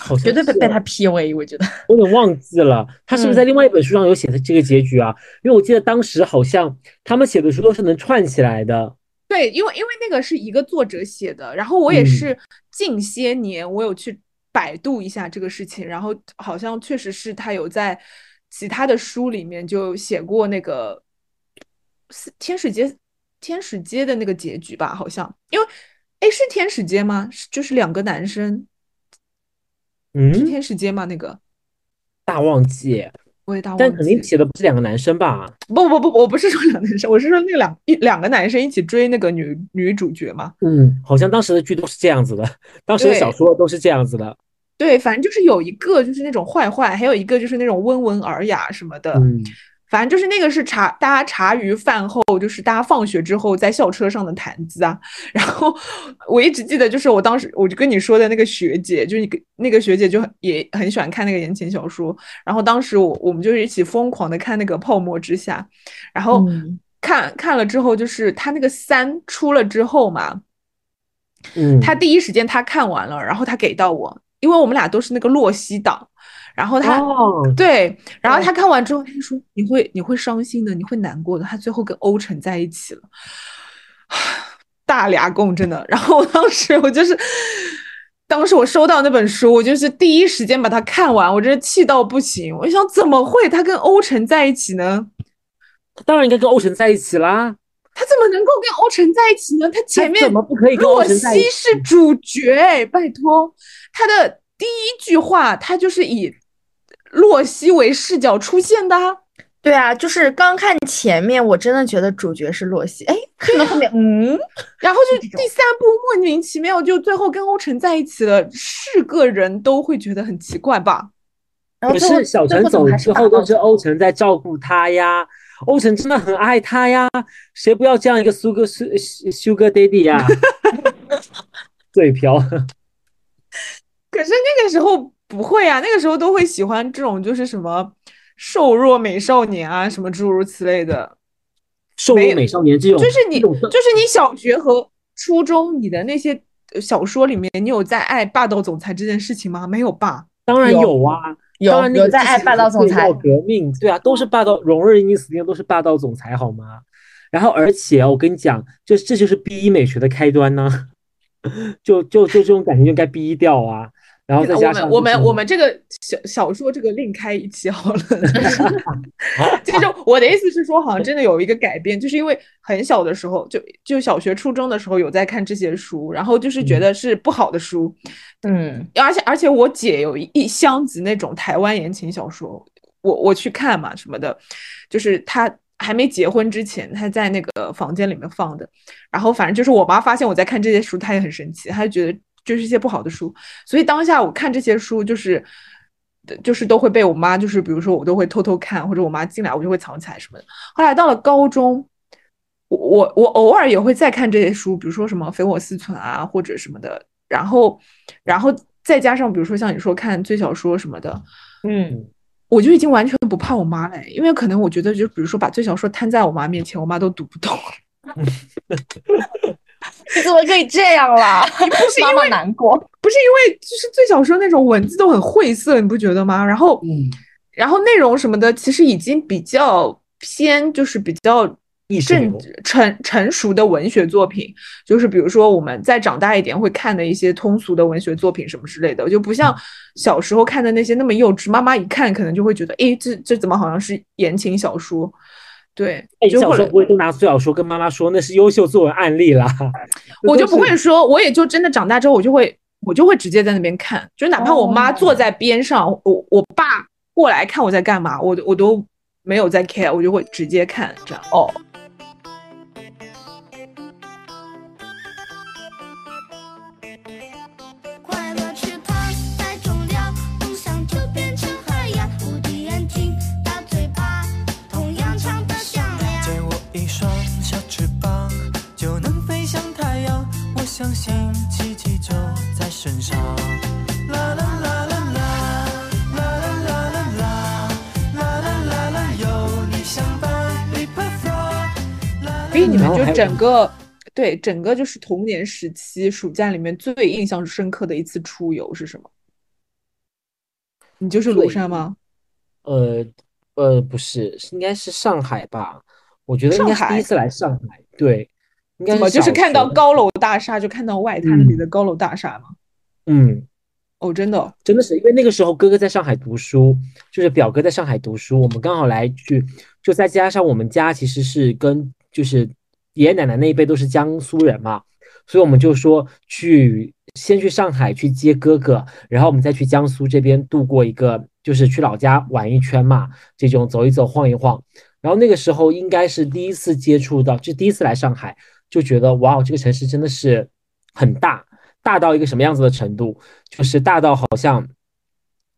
A: 好像
C: 绝对被被他 PUA，我觉得。
A: 我有点忘记了，他是不是
B: 嗯
A: 在另外一本书上有写的这个结局啊？因为我记得当时好像他们写的书都是能串起来的。
B: 对，因为因为那个是一个作者写的，然后我也
A: 嗯
B: 是近些年我有去百度一下这个事情，然后好像确实是他有在其他的书里面就写过那个是天使街天使街的那个结局吧，好像因为哎是天使街吗？就是两个男生是
A: 嗯，
B: 天使街吗？那个
A: 大旺季，
B: 我也大
A: 但
B: 忘记。
A: 肯定写的不是两个男生吧？
B: 不不不，我不是说两个男生，我是说那两一两个男生一起追那个女女主角嘛。
A: 嗯，好像当时的剧都是这样子的，当时的小说都是这样子的。
B: 对，反正就是有一个就是那种坏坏，还有一个就是那种温文尔雅什么的。
A: 嗯，
B: 反正就是那个是茶，大家茶余饭后，就是大家放学之后在校车上的谈资啊。然后我一直记得，就是我当时我就跟你说的那个学姐，就是你跟那个学姐就很也很喜欢看那个言情小说。然后当时我我们就是一起疯狂的看那个《泡沫之夏》，然后
C: 嗯
B: 看看了之后，就是他那个三出了之后嘛，
A: 嗯，
B: 他第一时间他看完了，然后他给到我，因为我们俩都是那个洛西党，然后他、
A: 哦，
B: 对，然后他看完之后他就说你会你会伤心的，你会难过的，他最后跟欧辰在一起了，大俩共真的。然后我当时我就是。当时我收到那本书，我就是第一时间把它看完，我真是气到不行。我想怎么会他跟欧辰在一起呢？
A: 当然应该跟欧辰在一起啦。
B: 他怎么能够跟欧辰在一起呢？他前面
A: 怎么不可以跟欧
B: 洛
A: 辰在一
B: 西是主角，哎，拜托，他的第一句话他就是以洛西为视角出现的啊。
C: 对啊，就是刚看前面，我真的觉得主角是洛西，哎，看到后面，嗯，
B: 然后就第三部莫名其妙就最后跟欧辰在一起了，是个人都会觉得很奇怪吧？
A: 可是小陈走
C: 么还是打到
A: 之后都是欧辰在照顾他呀，欧辰真的很爱他呀，谁不要这样一个苏哥苏 Sugar Daddy 呀？嘴瓢，
B: 可是那个时候不会啊，那个时候都会喜欢这种就是什么瘦弱美少年啊，什么诸如此类的。
A: 瘦弱美少年这种，
B: 就是你，就是你小学和初中你的那些呃小说里面，你有在爱霸道总裁这件事情吗？没有吧？
A: 当然
C: 有
A: 有啊，
C: 有
A: 当然
C: 有在爱霸道总裁
A: 革命，对啊，都是霸道，荣日英死定都是霸道总裁好吗？然后而且我跟你讲，这这就是 B 一美学的开端呢，就就就这种感情就该逼掉啊，然后再加上
B: 我们我们我们这个小小说这个另开一期好了。就是我的意思是说，好像真的有一个改变，就是因为很小的时候，就就小学初中的时候有在看这些书，然后就是觉得是不好的书，
C: 嗯，
B: 而且而且我姐有一一箱子那种台湾言情小说，我我去看嘛什么的，就是她还没结婚之前，她在那个房间里面放的。然后反正就是我妈发现我在看这些书，她也很生气，她就觉得就是一些不好的书。所以当下我看这些书，就是就是都会被我妈，就是比如说我都会偷偷看，或者我妈进来我就会藏起来什么的。后来到了高中。我我我偶尔也会再看这些书，比如说什么《肥我思存》啊，或者什么的。然后，然后再加上比如说像你说看最小说什么的，
C: 嗯，
B: 我就已经完全不怕我妈了，因为可能我觉得就比如说把最小说摊在我妈面前，我妈都读不懂。
C: 你怎么可以这样啦？
B: 不是因
C: 妈妈
B: 为
C: 难过，
B: 不是因为就是最小说那种文字都很晦涩，你不觉得吗？然后，
A: 嗯，
B: 然后内容什么的，其实已经比较偏，就是比较正
A: 意识流
B: 成成熟的文学作品，就是比如说我们再长大一点会看的一些通俗的文学作品什么之类的，就不像小时候看的那些那么幼稚。妈妈一看可能就会觉得，诶，这这怎么好像是言情小说？对，就
A: 小时候不会都拿最好说跟妈妈说那是优秀作文案例啦？
B: 我就不会 说，我也就真的长大之后，我就会我就会直接在那边看，就哪怕我妈坐在边上，我我爸过来看我在干嘛，我我都没有在 care，我就会直接看这样。
C: 哦，
B: 整个对整个就是童年时期暑假里面最印象深刻的一次出游是什么？你就是庐山吗？
A: 呃呃，不是，是应该是上海吧？我觉得应该是第一次来上海，对，应该
B: 怎么就是看到高楼大厦就看到外滩里的高楼大厦嘛？
A: 嗯，
B: 哦，真的哦，
A: 真的是因为那个时候哥哥在上海读书，就是表哥在上海读书，我们刚好来去，就再加上我们家其实是跟就是爷爷奶奶那一辈都是江苏人嘛，所以我们就说去先去上海去接哥哥，然后我们再去江苏这边度过一个，就是去老家玩一圈嘛，这种走一走晃一晃。然后那个时候应该是第一次接触到，就第一次来上海，就觉得哇，这个城市真的是很大，大到一个什么样子的程度，就是大到好像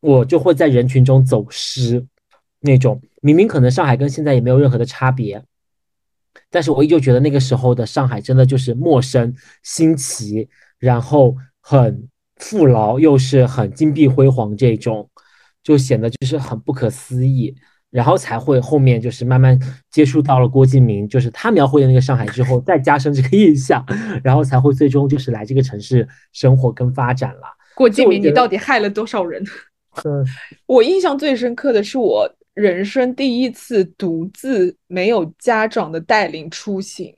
A: 我就会在人群中走失那种。明明可能上海跟现在也没有任何的差别，但是我依旧觉得那个时候的上海真的就是陌生、新奇，然后很富饶，又是很金碧辉煌这种，就显得就是很不可思议。然后才会后面就是慢慢接触到了郭敬明，就是他描绘的那个上海之后，再加深这个印象，然后才会最终就是来这个城市生活跟发展了。
B: 郭敬明，你到底害了多少人？
A: 嗯，
B: 我印象最深刻的是我人生第一次独自没有家长的带领出行，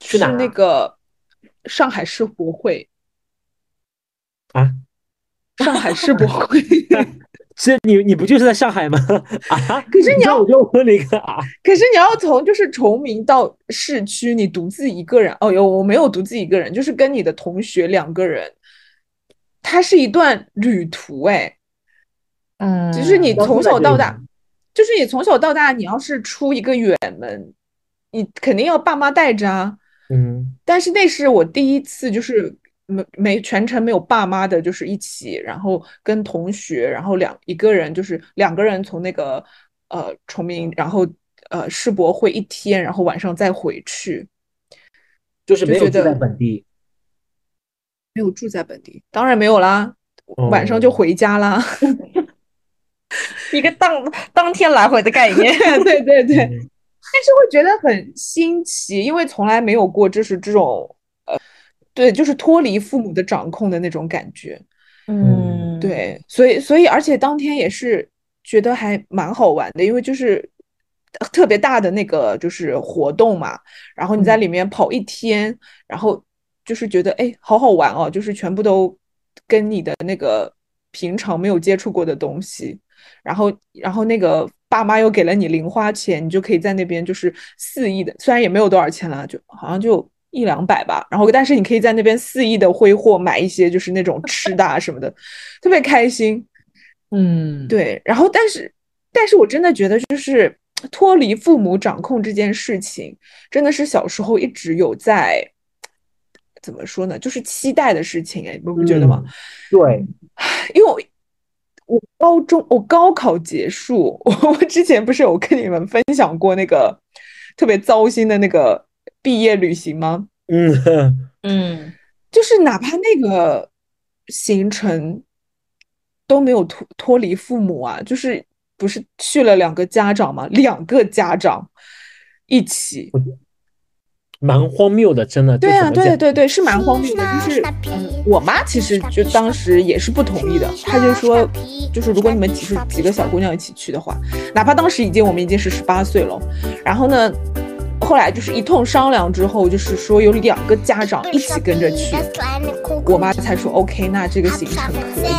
B: 是
A: 去哪啊
B: 那个上海世博会。
A: 啊，
B: 上海世博 会，
A: 是你你不就是在上海吗？啊，
B: 可是你要
A: 我就问了一个啊，
B: 可是你要从就是崇明到市区，你独自一个人。哦哟，我没有独自一个人，就是跟你的同学两个人，它是一段旅途哎。
C: 嗯，
B: 就是你从小到大，就是你从小到大，你要是出一个远门，你肯定要爸妈带着啊。
A: 嗯。
B: 但是那是我第一次，就是没没全程没有爸妈的，就是一起，然后跟同学，然后两一个人就是两个人从那个呃崇明，然后呃世博会一天，然后晚上再回去，
A: 就是没有住在本地，
B: 没有住在本地，当然没有啦，晚上就
A: 哦
B: 回家啦。
C: 一个当当天来回的概念。
B: 对对对，
A: 嗯
B: 但是会觉得很新奇，因为从来没有过就是这种呃，对，就是脱离父母的掌控的那种感觉。
C: 嗯，
B: 对，所以所以而且当天也是觉得还蛮好玩的，因为就是特别大的那个就是活动嘛，然后你在里面跑一天，然后就是觉得哎好好玩哦，就是全部都跟你的那个平常没有接触过的东西，然后然后那个爸妈又给了你零花钱，你就可以在那边就是肆意的，虽然也没有多少钱了，就好像就。一两百吧，然后但是你可以在那边肆意的挥霍，买一些就是那种吃的啊什么的，特别开心。
C: 嗯，
B: 对，然后但是，但是我真的觉得就是脱离父母掌控这件事情，真的是小时候一直有在怎么说呢，就是期待的事情，哎，你不不觉得吗？
A: 嗯对，
B: 因为我我高中我高考结束，我 我之前不是有跟你们分享过那个特别糟心的那个毕业旅行吗？
A: 嗯，
C: 嗯，
B: 就是哪怕那个行程都没有脱脱离父母啊，就是不是去了两个家长嘛？两个家长一起，
A: 蛮荒谬的，真的。
B: 对啊，对对对，是蛮荒谬的。就是嗯，我妈其实就当时也是不同意的，她就说，就是如果你们几十几个小姑娘一起去的话，哪怕当时已经我们已经是十八岁了，然后呢。后来就是一通商量之后，就是说有两个家长一起跟着去，我妈才说 OK，那这个行程可以。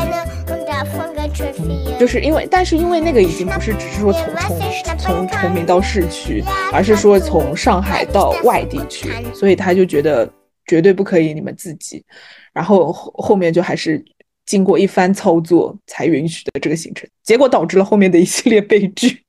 B: 就是因为，但是因为那个已经不是只是说从从从崇明到市区，而是说从上海到外地去，所以他就觉得绝对不可以你们自己，然后后后面就还是经过一番操作才允许的这个行程，结果导致了后面的一系列悲剧。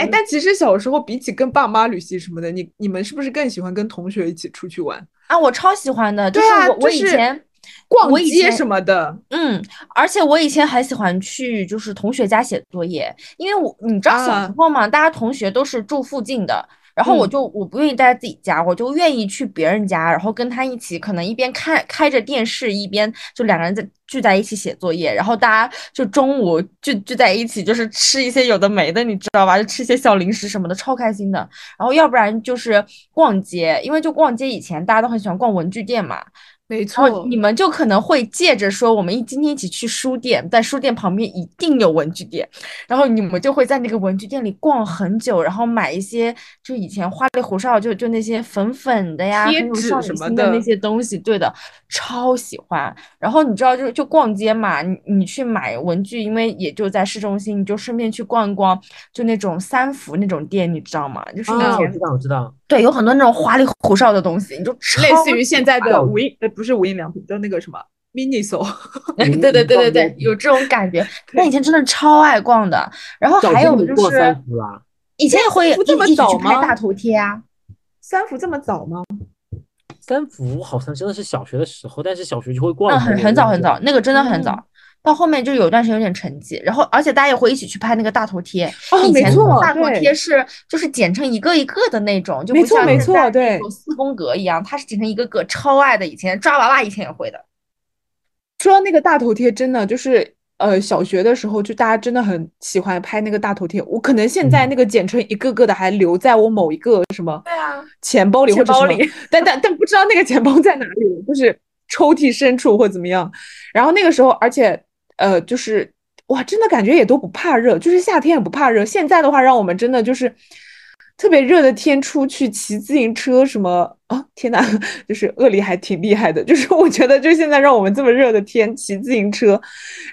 B: 哎，但其实小时候比起跟爸妈旅行什么的，你你们是不是更喜欢跟同学一起出去玩？
C: 啊，我超喜欢的，就是我我
B: 就是
C: 以前
B: 逛街什么的，
C: 嗯，而且我以前还喜欢去就是同学家写作业，因为我你知道小
B: 啊。
C: 时候嘛，大家同学都是住附近的，然后我
B: 嗯。
C: 就我不愿意待在自己家，我就愿意去别人家，然后跟他一起，可能一边看开着电视，一边就两个人在聚在一起写作业，然后大家就中午聚聚在一起，就是吃一些有的没的，你知道吧？就吃一些小零食什么的，超开心的。然后要不然就是逛街，因为就逛街以前大家都很喜欢逛文具店嘛，
B: 没
C: 错。你们就可能会借着说，我们一今天一起去书店，在书店旁边一定有文具店，然后你们就会在那个文具店里逛很久，然后买一些就以前花里胡哨就就那些粉粉的呀，
B: 贴纸什么的
C: 心的那些东西，对的，超喜欢。然后你知道就就逛街嘛，你你去买文具，因为也就在市中心，你就顺便去逛一逛，就那种三福那种店，你知道吗？就是以
A: 啊，我、知道，我知道。
C: 对有很多那种花里胡哨的东西，你就
B: 类似于现在的无印呃不是无印良品，叫那个什么 Miniso，
C: 对对对对对有这种感觉。那以前真的超爱逛的，然后还有就是以前也会
B: 不这么
C: 一一起
B: 早吗
C: 拍大头贴啊。
B: 三福这么早吗？
A: 三福好像真的是小学的时候，但是小学就会逛
C: 嗯，很很早很早，那个真的很早。
B: 嗯
C: 到后面就有段时间有点沉寂，然后而且大家也会一起去拍那个大头贴。以前
B: 哦没错
C: 大头贴是就是剪成一个一个的那种，就
B: 没错没
C: 不像现在那
B: 错对
C: 种四宫格一样，它是剪成一个个，超爱的。以前抓娃娃以前也会的。
B: 说到那个大头贴，真的就是呃，小学的时候就大家真的很喜欢拍那个大头贴。我可能现在
A: 嗯
B: 那个剪成一个个的还留在我某一个什么
C: 对啊，
B: 钱包里或者什么
C: 钱包里，
B: 但但但不知道那个钱包在哪里了，就是抽屉深处或怎么样。然后那个时候，而且呃，就是哇，真的感觉也都不怕热，就是夏天也不怕热。现在的话，让我们真的就是特别热的天出去骑自行车什么啊，天呐，就是鳄梨还挺厉害的。就是我觉得，就现在让我们这么热的天骑自行车，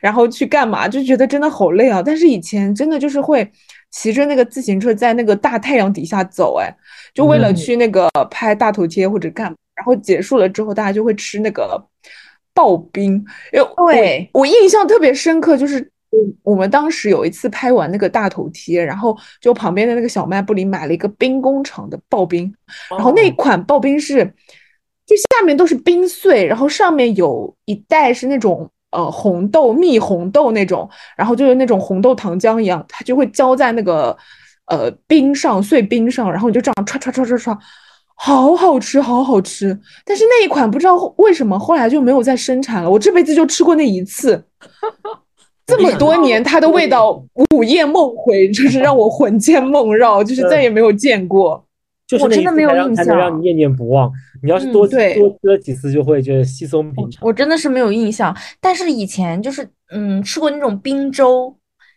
B: 然后去干嘛，就觉得真的好累啊。但是以前真的就是会骑着那个自行车在那个大太阳底下走，哎，就为了
A: 嗯
B: 去那个拍大头贴或者干嘛。然后结束了之后，大家就会吃那个刨冰，因为我
C: 对
B: 我印象特别深刻，就是嗯我们当时有一次拍完那个大头贴，然后就旁边的那个小卖部里买了一个冰工厂的刨冰，然后那
A: 哦
B: 款刨冰是，就下面都是冰碎，然后上面有一袋是那种呃红豆蜜红豆那种，然后就是那种红豆糖浆一样，它就会浇在那个呃冰上碎冰上，然后你就这样唰唰唰唰唰，好好吃，好好吃。但是那一款不知道为什么后来就没有再生产了，我这辈子就吃过那一次。这么多年，它的味道午夜梦回，就是让我魂牵梦绕，就是再也没有见过。
A: 就是
C: 我真的没有印
A: 象让才能让你念念不忘。你要是
C: 嗯
A: 多
B: 对
A: 多吃了几次，就会觉得稀松平常。
C: 我真的是没有印象，但是以前就是嗯吃过那种冰粥，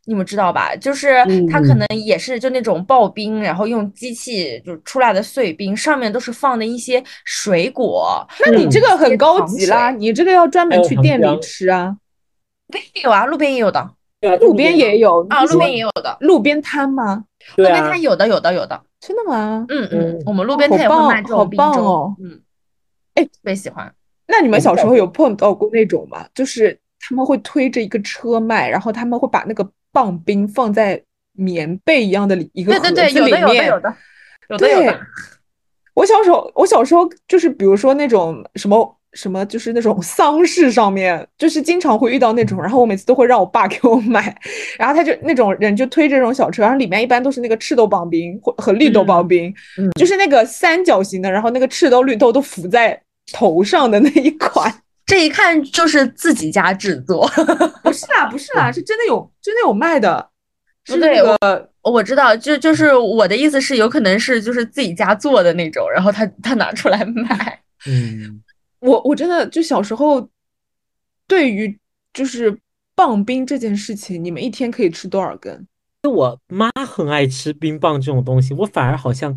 C: 你们知道吧？就是它可
A: 嗯
C: 能也是就那种刨冰，然后用机器就出来的碎冰，上面都是放的一些水果。
B: 那你这个很高级啦，
C: 水
B: 你这个要专门去店里吃啊，
C: 路边也有啊，路边也有的。
A: 对啊，
B: 路边也有。
C: 啊，路边也有的，
B: 路边摊吗？
C: 路边摊，有的有的有的，
B: 真的吗？
C: 嗯嗯
A: 嗯，
C: 我们路边摊也会
B: 棒
C: 卖这
B: 好
C: 种冰粥，
B: 棒哦。
C: 嗯，
B: 哎。
C: 特别喜欢。
B: 那你们
A: 小时
B: 候有碰到过那种吗？就是他们会推着一个车卖，然后他们会把那个棒冰放在棉被一样的里一个盒
C: 对对对，有的有的
B: 子里面。
C: 有的有的有
B: 对。
C: 的，
B: 我小时候，我小时候就是比如说那种什么什么，就是那种丧事上面，就是经常会遇到那种，然后我每次都会让我爸给我买，然后他就那种人就推这种小车，然后里面一般都是那个赤豆棒冰或和绿豆棒冰，
A: 嗯
B: 就是那个三角形的，然后那个赤豆绿豆都浮在头上的那一款，
C: 这一看就是自己家制作。
B: 不是啦，不是啦，是真的有真的有卖的，是
C: 对
B: 那个
C: 我知道，就就是我的意思是，有可能是就是自己家做的那种，然后他他拿出来卖。
A: 嗯，
B: 我我真的就小时候，对于就是棒冰这件事情，你们一天可以吃多少根？
A: 我妈很爱吃冰棒这种东西，我反而好像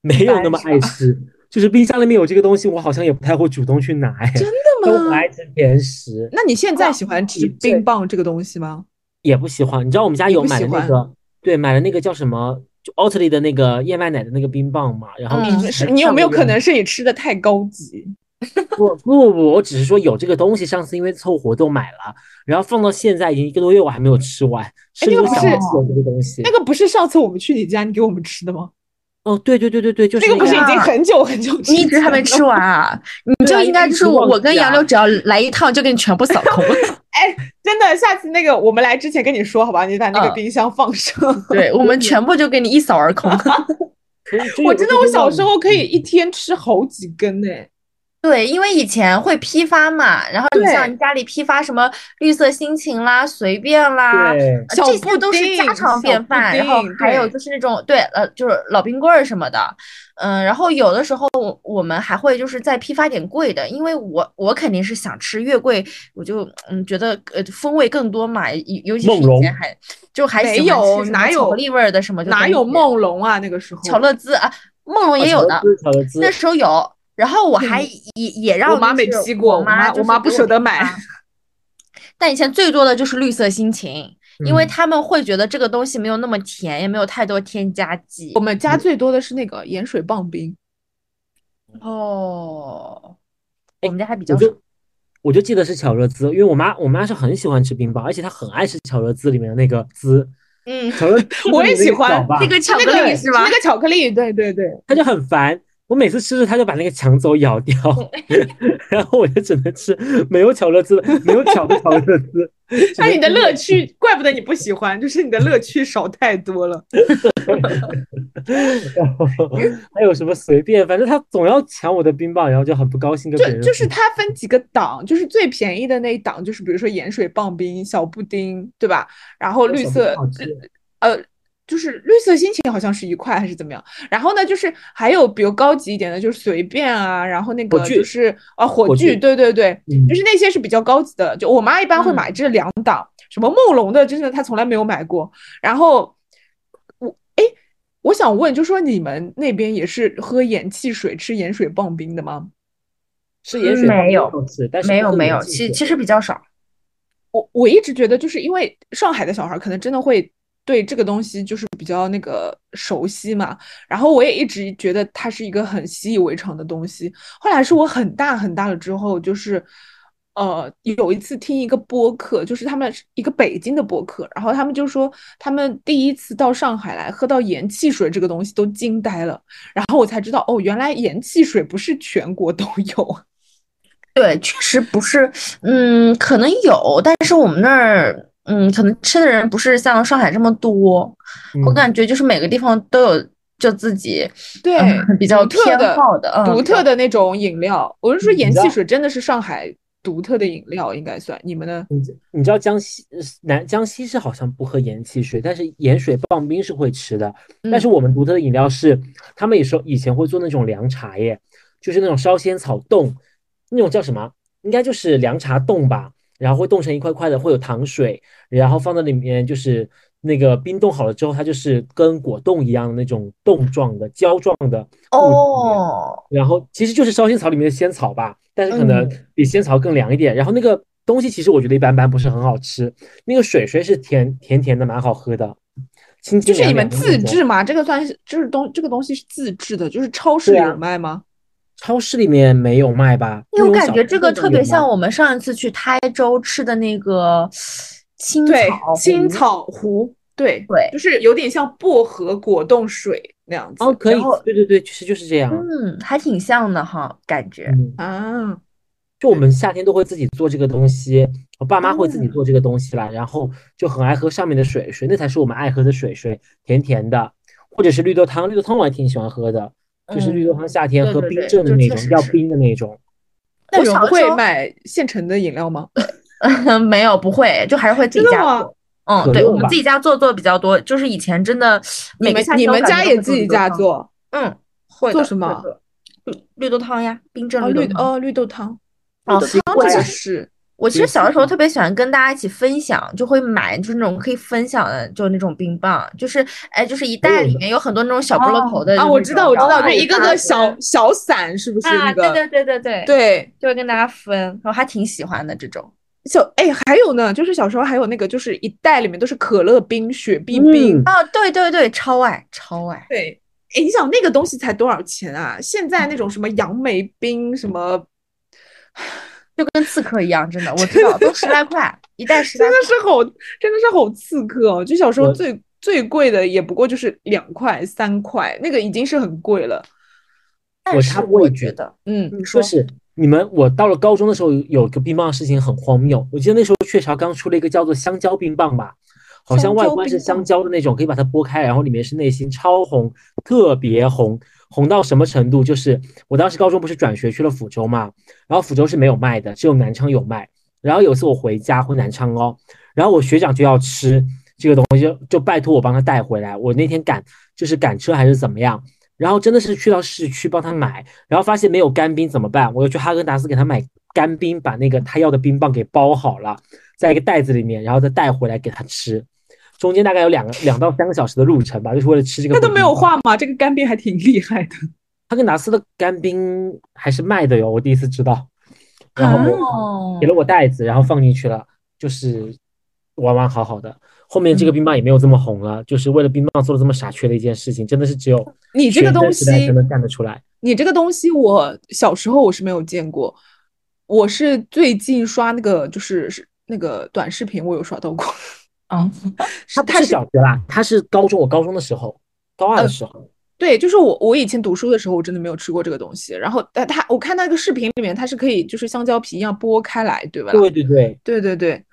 A: 没有那么爱吃。就是冰箱里面有这个东西，我好像也不太会主动去拿。哎，
B: 真的吗？
A: 但我很爱吃甜食，
B: 那你现在喜欢吃冰棒这个东西吗？
A: 也不喜欢。你知道我们家有买那个，对，买了那个叫什么，就奥特利的那个燕麦奶的那个冰棒嘛。然后
B: 你有没有可能是你吃的太高级？
A: 不不不不，我只是说有这个东西，上次因为凑活动买了，然后放到现在已经一个多月，我还没有吃完，
B: 是
A: 想不起有这个东西
B: 那。个不是上次我们去你家你给我们吃的吗？
A: 哦，对对对对对，就是
B: 那个不是已经很久很久
C: 你一直还没吃完啊？你就应该就是我，跟杨柳只要来一趟就给你全部扫 空。
B: 哎，真的，下次那个我们来之前跟你说好吧，你把那个
C: 嗯
B: 冰箱放上。
C: 对我们全部就给你一扫而空。
B: 我真的，我小时候可以一天吃好几根呢。
C: 对，因为以前会批发嘛，然后你像你家里批发什么绿色心情啦、随便啦，这些都是家常便饭。然后还有就是那种对呃，就是老冰棍儿什么的，嗯，然后有的时候我我们还会就是再批发点贵的，因为我我肯定是想吃越贵，我就嗯觉得呃风味更多嘛，尤尤其是以前还就还
B: 有哪
C: 有巧克力味儿的什么就
B: 哪有梦龙啊？那个时候
C: 巧乐兹啊，梦龙也有的，那时候有。然后我还也也让
B: 我妈没
C: 就是
B: 批过，
C: 我
B: 我妈我妈不舍得买。
C: 但以前最多的就是绿色心情，因为
A: 嗯
C: 他们会觉得这个东西没有那么甜，也没有太多添加剂
B: 我。们家最多的是那个盐水棒冰，
C: 哦，
A: 哎
C: 我们家还比较少。
A: 我就我就记得是巧乐兹，因为我妈我妈是很喜欢吃冰棒，而且她很爱吃巧乐兹里面的那个滋。
C: 嗯，
A: 巧乐
B: 我也喜欢
C: 那个巧克
B: 那个
C: 力是吧
B: 那？个巧克力，对对对。
A: 她就很烦。我每次吃着，它就把那个抢走咬掉，然后我就只能吃没有巧乐兹的、没有巧的巧乐兹。
B: 那你的乐趣，怪不得你不喜欢，就是你的乐 趣少太多了。
A: 然后还有什么随便，反正他总要抢我的冰棒，然后就很不高兴跟别人
B: 就就是
A: 说
B: 它分几个档，就是最便宜的那一档，就是比如说盐水棒冰、小布丁，对吧？然后绿色呃，就是绿色心情好像是一块还是怎么样？然后呢，就是还有比如高级一点的，就是随便啊，然后那个就是啊火炬，对对对，
A: 嗯
B: 就是那些是比较高级的。就我妈一般会
C: 嗯
B: 买这两档，什么梦龙的，真的她从来没有买过。然后我哎，我想问，就说你们那边也是喝盐汽水、吃盐水棒冰的吗？
A: 是盐水棒冰
C: 没有，
A: 但是
C: 没有没有，其其实比较少。
B: 我我一直觉得，就是因为上海的小孩儿可能真的会对这个东西就是比较那个熟悉嘛，然后我也一直觉得它是一个很习以为常的东西。后来是我很大很大了之后，就是呃有一次听一个播客，就是他们一个北京的播客，然后他们就说他们第一次到上海来喝到盐汽水这个东西都惊呆了，然后我才知道哦，原来盐汽水不是全国都有。
C: 对，确实不是，嗯，可能有，但是我们那儿，嗯，可能吃的人不是像上海这么多。我
A: 嗯
C: 感觉就是每个地方都有就自己
B: 对
C: 嗯比较偏
B: 独特的
C: 好的，嗯
B: 独特的那种饮料。我是说，盐汽水真的是上海独特的饮料，应该算。你们呢？
A: 你知你知道江西呃南江西是好像不喝盐汽水，但是盐水棒冰是会吃的。但是
B: 嗯
A: 我们独特的饮料是，他们也说以前会做那种凉茶耶，就是那种烧仙草冻，那种叫什么？应该就是凉茶冻吧。然后会冻成一块块的，会有糖水，然后放在里面就是那个冰冻好了之后，它就是跟果冻一样的那种冻状的胶状的。
C: 哦，
A: 然后其实就是烧仙草里面的仙草吧，但是可能
C: 嗯
A: 比仙草更凉一点。然后那个东西其实我觉得一般般，不是很好吃。那个水水是甜甜甜的，蛮好喝的，清清凉
B: 就是你们自制吗？这个算是，就是东这个东西是自制的，就是超市有卖吗？
A: 超市里面没有卖吧？
C: 因为我感觉这个特别像我们上一次去台州吃的那个青草，
B: 青草湖，对
C: 对
B: 就是有点像薄荷果冻水那样子。
A: 哦，可以，对对对，其实就是这样。
C: 嗯，还挺像的哈，感觉。
A: 嗯，
B: 啊，
A: 就我们夏天都会自己做这个东西，我爸妈会自己
C: 嗯
A: 做这个东西啦，然后就很爱喝上面的水水，那才是我们爱喝的水水，甜甜的，或者是绿豆汤，绿豆汤我还挺喜欢喝的，就是绿豆汤夏天喝冰镇的那种，要冰的那种。
B: 那种会买现成的饮料吗？
C: 没有不会，就还是会自己家做。嗯，对，我们自己家做做的比较多，就是以前真的每
B: 你们你
C: 个夏天我
B: 们家也自己家？做
C: 嗯，会
B: 做什么
C: 绿绿豆汤呀，冰镇
B: 哦绿。哦绿豆汤，
C: 哦
B: 绿豆汤这是
C: 我其实小的时候特别喜欢跟大家一起分享，就会买就是那种可以分享的，就那种冰棒，就是哎，就是一袋里面有很多那种小菠萝头的
B: 啊，我知道我知道，就
C: 就
B: 一个个小小伞，是不是
C: 啊，
B: 那个？
C: 对对对对对，
B: 对
C: 就会跟大家分，我还挺喜欢的这种。
B: 小哎，还有呢，就是小时候还有那个，就是一袋里面都是可乐冰、雪碧冰。
A: 嗯
C: 哦，对对对，超爱超爱。
B: 对，哎，你想那个东西才多少钱啊？现在那种什么杨梅冰什么，
C: 就跟刺客一样，真的，我知道都十来块一袋十来
B: 真的。是好，真的是好刺客哦！就小时候最最贵的也不过就是两块、三块，那个已经是很贵了。
C: 但是
A: 插播一句
C: 我觉得，
B: 嗯，
C: 你说
A: 就是你们，我到了高中的时候，有个冰棒的事情很荒谬。我记得那时候雀巢刚出了一个叫做香蕉冰棒吧，好像外观是香
B: 蕉
A: 的那种，可以把它剥开，然后里面是内心超红，特别红，红到什么程度？就是我当时高中不是转学去了抚州嘛，然后抚州是没有卖的，只有南昌有卖。然后有一次我回家回南昌哦，然后我学长就要吃这个东西，就就拜托我帮他带回来。我那天赶就是赶车还是怎么样，然后真的是去到市区帮他买，然后发现没有干冰怎么办？我又去哈根达斯给他买干冰，把那个他要的冰棒给包好了，在一个袋子里面，然后再带回来给他吃。中间大概有两个两到三个小时的路程吧，就是为了吃这个。
B: 那都没有。化吗？这个干冰还挺厉害的。
A: 哈根达斯的干冰还是卖的哟，我第一次知道。然后
C: 哦
A: 给了我袋子，然后放进去了，就是完完好好的。后面这个冰棒也没有这么红了，就是为了冰棒做了这么傻缺的一件事情，真的是只有
B: 你这个东西
A: 才能干得出来。
B: 你这个东西，我小时候我是没有见过，我是最近刷那个就是是那个短视频，我有刷到过。
C: 嗯，
A: 他不是小学啦，他是高中，我高中的时候，高二的时候，
B: 对，就是我我以前读书的时候，我真的没有吃过这个东西。然后，但，它我看那个视频里面，它是可以就是香蕉皮一样剥开来，对吧？
A: 对对对，
B: 对对对，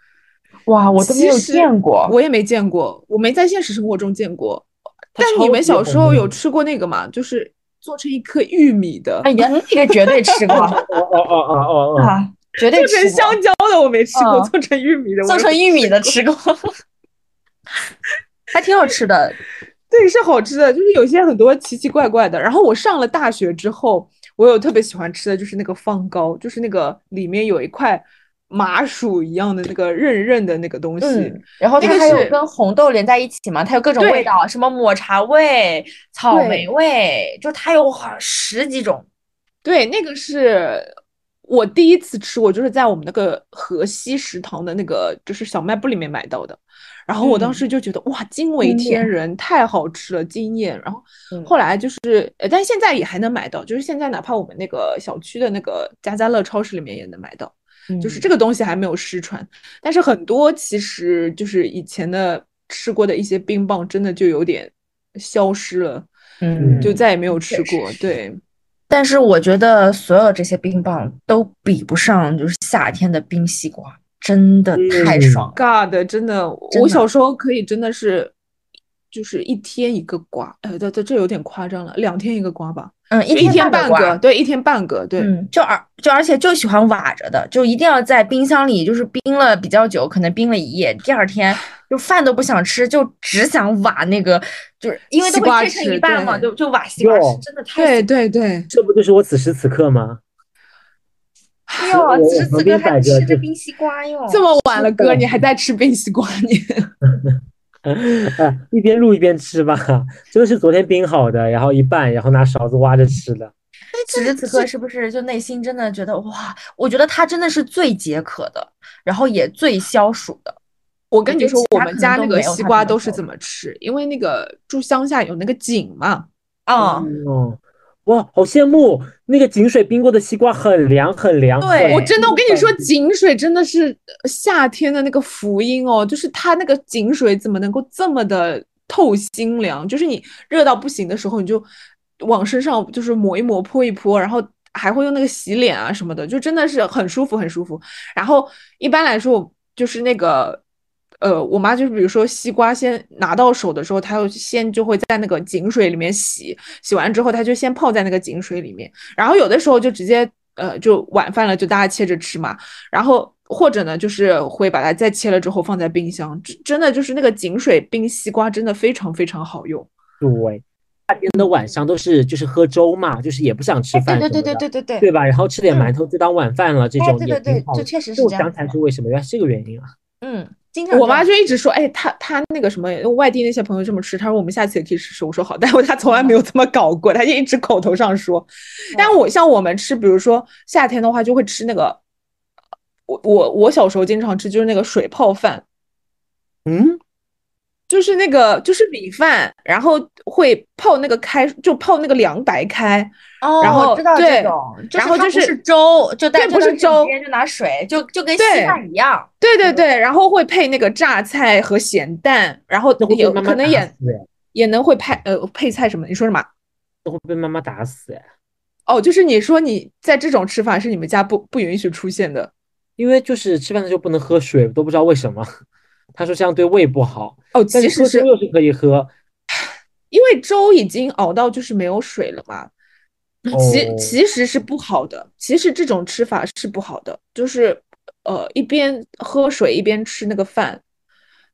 C: 哇，我都没有见过。
B: 我也没见过，我没在现实生活中见过。但你们小时候有吃过那个吗？就是做成一颗玉米的，
C: 哎呀，那个绝对吃过
A: 哦哦哦哦哦哦，
C: 啊，绝对
B: 做成
C: 吃。
B: 香蕉的我没吃过，
C: 嗯
B: 做成玉米的我
C: 做成玉米的
B: 吃
C: 吃过，还挺好吃的。
B: 对，是好吃的，就是有些很多奇奇怪怪的。然后我上了大学之后，我有特别喜欢吃的就是那个方糕，就是那个里面有一块麻薯一样的那个韧韧的那个东西。
C: 嗯，然后它还有跟红豆连在一起嘛，它有各种味道，什么抹茶味、草莓味，就它有好十几种。
B: 对，那个是我第一次吃，我就是在我们那个河西食堂的那个就是小卖部里面买到的。然后我当
C: 嗯
B: 时就觉得、哇，惊为天人，太好吃了，惊艳。然后
C: 嗯
B: 后来就是，呃，但现在也还能买到，就是现在哪怕我们那个小区的那个家家乐超市里面也能买到。就是这个东西还没有失传，但是很多其实就是以前的吃过的一些冰棒，真的就有点消失了，
C: 嗯，
B: 就再也没有吃过。对，
C: 但是我觉得所有这些冰棒都比不上就是夏天的冰西瓜，真的太
A: 嗯
C: 爽了。
B: God，真的，
C: 真的
B: 我小时候可以真的是，就是一天一个瓜，呃，这这这有点夸张了，两天一个瓜吧，
C: 嗯，
B: 就一天半个，对，一天半个，对，
C: 嗯，就而就而且就喜欢瓦着的，就一定要在冰箱里，就是冰了比较久，可能冰了一夜，第二天 就饭都不想吃，就只想瓦那个，就是因为都
B: 西瓜
C: 会切成一半嘛，就就瓦西瓜吃，真的太
B: 对对对，
A: 这不就是我此时此刻吗？
C: 哟，此时此刻还吃着冰西瓜哟，
B: 这么晚了，哥，你还在吃冰西瓜？你
A: 啊，一边录一边吃吧，真的是昨天冰好的，然后一拌，然后拿勺子挖着吃的。
C: 此时此刻是不是就内心真的觉得哇？我觉得它真的是最解渴的，然后也最消暑的。
B: 我跟你说我们家那个西瓜都是
C: 这么好
B: 怎么吃？因为那个住乡下有那个井嘛，
C: 啊、
A: 哦，哇，好羡慕那个井水冰过的西瓜，很凉很凉。
C: 对
B: 我真的，我跟你说，井水真的是呃夏天的那个福音哦，就是它那个井水怎么能够这么的透心凉？就是你热到不行的时候，你就往身上就是抹一抹、泼一泼，然后还会用那个洗脸啊什么的，就真的是很舒服，很舒服。然后一般来说，我就是那个。呃，我妈就是比如说西瓜先拿到手的时候，她就先就会在那个井水里面洗，洗完之后她就先泡在那个井水里面，然后有的时候就直接呃，就晚饭了就大家切着吃嘛，然后或者呢就是会把它再切了之后放在冰箱，真真的就是那个井水冰西瓜真的非常非常好用。
A: 对，夏天的晚上都是就是喝粥嘛，就是也不想吃
C: 哎对对对对对对对，
A: 对吧？然后吃点
C: 嗯
A: 馒头就当晚饭了，这
C: 哎
A: 种
C: 对对对
A: 也挺好的。
C: 这确实是
A: 我想起来
C: 这样子的
A: 是为什么，原来是这个原因啊。
C: 嗯，经常
B: 我妈就一直说，哎，她她那个什么，外地那些朋友这么吃，她说我们下次也可以试试。我说好，但是她从来没有这么搞过，她就一直口头上说。但我像我们吃，比如说夏天的话，就会吃那个，我我我小时候经常吃，就是那个水泡饭，
A: 嗯，
B: 就是那个就是米饭，然后会泡那个开，就泡那个凉白开，
C: 哦，
B: 然后
C: 我知道
B: 对
C: 这种，
B: 然后就是
C: 是粥，就但
B: 对不是粥
C: 直接就拿水，就就跟稀
B: 对
C: 饭一样。
B: 对对对，然后会配那个榨菜和咸蛋，然后
A: 那会被
B: 有
A: 妈妈打
B: 可能也也能会配呃配菜什么。你说什么？
A: 都会被妈妈打死哎。
B: 哦，就是你说你在这种吃法是你们家不不允许出现的
A: 因为就是吃饭的时候不能喝水，都不知道为什么。他说这样对胃不好，
B: 哦。
A: 但是喝
B: 其实是
A: 粥又是可以喝。
B: 因为粥已经熬到就是没有水了嘛，其
A: 哦
B: 其实是不好的。其实这种吃法是不好的，就是呃一边喝水一边吃那个饭，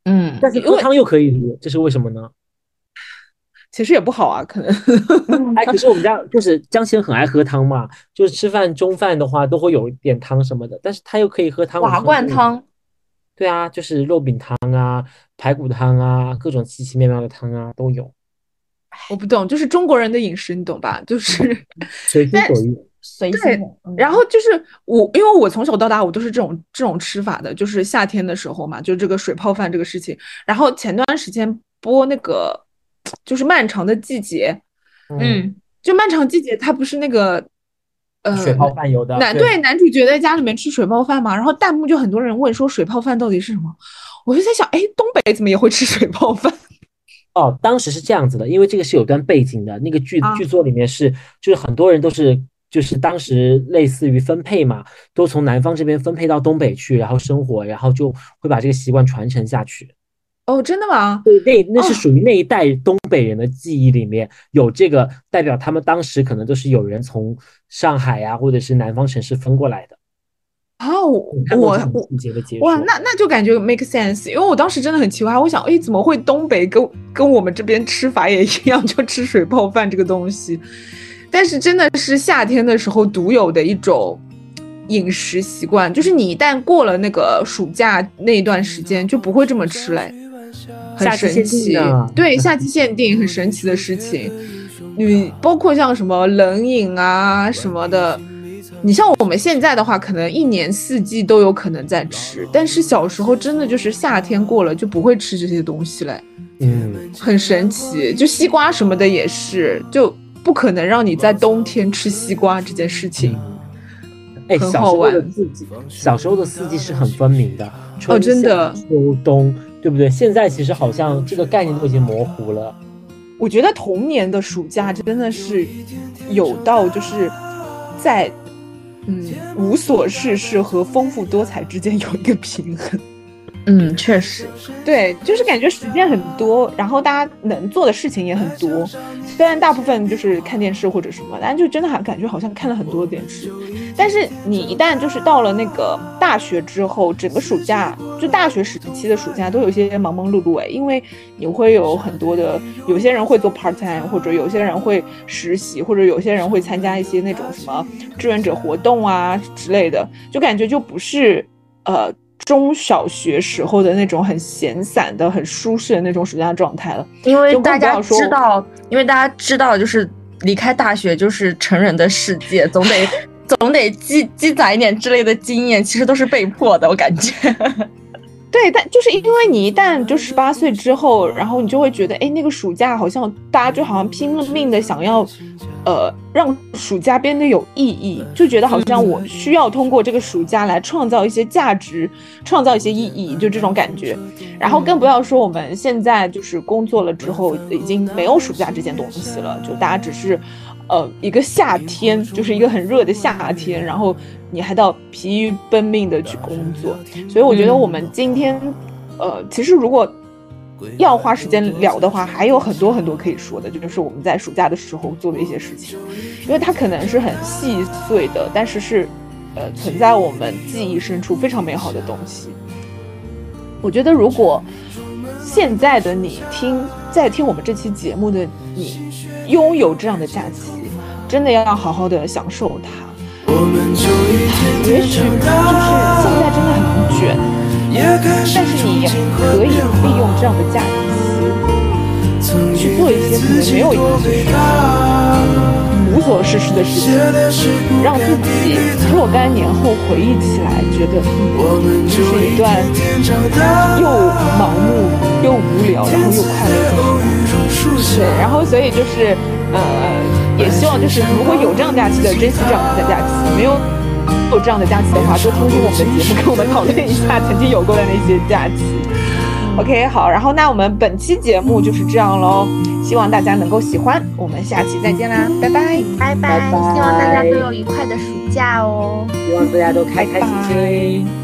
C: 嗯，
A: 但是喝汤又可以喝，这是为什么呢？
B: 其实也不好啊，可能。
A: 哎，可是我们家就是江贤很爱喝汤嘛，就是吃饭中饭的话都会有一点汤什么的，但是他又可以喝汤，
C: 瓦罐汤，
A: 对啊，就是肉饼汤啊、排骨汤啊，各种奇奇妙妙的汤啊都有，
B: 我不懂，就是中国人的饮食，你懂吧？就是，
A: 随心所欲。
B: 对
C: 随性的。嗯
B: 然后就是我，因为我从小到大我都是这种这种吃法的，就是夏天的时候嘛，就这个水泡饭这个事情。然后前段时间播那个就是漫长的季节，
C: 嗯，
B: 就漫长季节，它不是那个呃
A: 水泡饭有的，
B: 男对男主角在家里面吃水泡饭嘛，然后弹幕就很多人问说水泡饭到底是什么，我就在想，哎，东北怎么也会吃水泡饭？
A: 哦，当时是这样子的，因为这个是有段背景的，那个剧
B: 啊
A: 剧作里面是，就是很多人都是，就是当时类似于分配嘛，都从南方这边分配到东北去，然后生活，然后就会把这个习惯传承下去。
B: 哦，真的吗？
A: 对，那那是
B: 哦
A: 属于那一代东北人的记忆里面有这个，代表他们当时可能都是有人从上海呀、或者是南方城市分过来的。
B: 哦，我哇，那那就感觉 make sense，因为我当时真的很奇怪，我想，哎，怎么会东北跟跟我们这边吃法也一样，就吃水泡饭这个东西？但是真的是夏天的时候独有的一种饮食习惯，就是你一旦过了那个暑假那一段时间，就不会这么吃嘞，很
A: 夏季限定
B: 神奇
A: 的。
B: 对，夏季限定很神奇的事情。你包括像什么冷饮啊什么的，你像我们现在的话，可能一年四季都有可能在吃，但是小时候真的就是夏天过了就不会吃这些东西嘞，
A: 嗯，
B: 很神奇。就西瓜什么的也是，就不可能让你在冬天吃西瓜这件事情。
A: 哎，
B: 很
A: 小时候
B: 好玩
A: 的四季，小时候的四季是很分明的，春
B: 哦真的
A: 秋冬，对不对？现在其实好像这个概念都已经模糊了。
B: 我觉得童年的暑假真的是有到就是在嗯无所事事和丰富多彩之间有一个平衡。
C: 嗯，确实，
B: 对，就是感觉时间很多，然后大家能做的事情也很多。虽然大部分就是看电视或者什么，但就真的还感觉好像看了很多电视。但是你一旦就是到了那个大学之后，整个暑假就大学时期的暑假都有一些忙忙碌碌哎，因为你会有很多的，有些人会做 part time，或者有些人会实习，或者有些人会参加一些那种什么志愿者活动啊之类的，就感觉就不是呃。中小学时候的那种很闲散的、很舒适的那种暑假状态了。
C: 因为大家知道，因为大家知道，就是离开大学就是成人的世界，总得 总得积积攒一点之类的经验，其实都是被迫的，我感觉。
B: 对，但就是因为你一旦就十八岁之后，然后你就会觉得，哎，那个暑假好像大家就好像拼了命的想要，呃，让暑假变得有意义，就觉得好像我需要通过这个暑假来创造一些价值，创造一些意义，就这种感觉。然后更不要说我们现在就是工作了之后，已经没有暑假这件东西了，就大家只是。呃，一个夏天就是一个很热的夏天，然后你还到疲于奔命的去工作，所以我觉得我们今天，呃，其实如果要花时间聊的话，还有很多很多可以说的，就是我们在暑假的时候做的一些事情，因为它可能是很细碎的，但是是呃存在我们记忆深处非常美好的东西。我觉得如果现在的你听在听我们这期节目的你，拥有这样的假期，真的要好好的享受它。也许就是现在真的很卷，但是你可以利用这样的假期去做一些可能没有意义的事情，无所事事的事情，让自己若干年后回忆起来，觉得嗯，这是一段又盲目又无聊，然后又快乐的时光。对，然后所以就是呃，也希望就是如果有这样假期的，珍惜这样的假期；没有有这样的假期的话，多听听我们的节目，跟我们讨论一下曾经有过的那些假期。OK，好，然后那我们本期节目就是这样喽，希望大家能够喜欢，我们下期再见啦，拜拜。
C: 拜拜，
A: 拜拜
C: 希望大家都有愉快的暑假哦。
A: 希望大家都开开心心。
B: 拜拜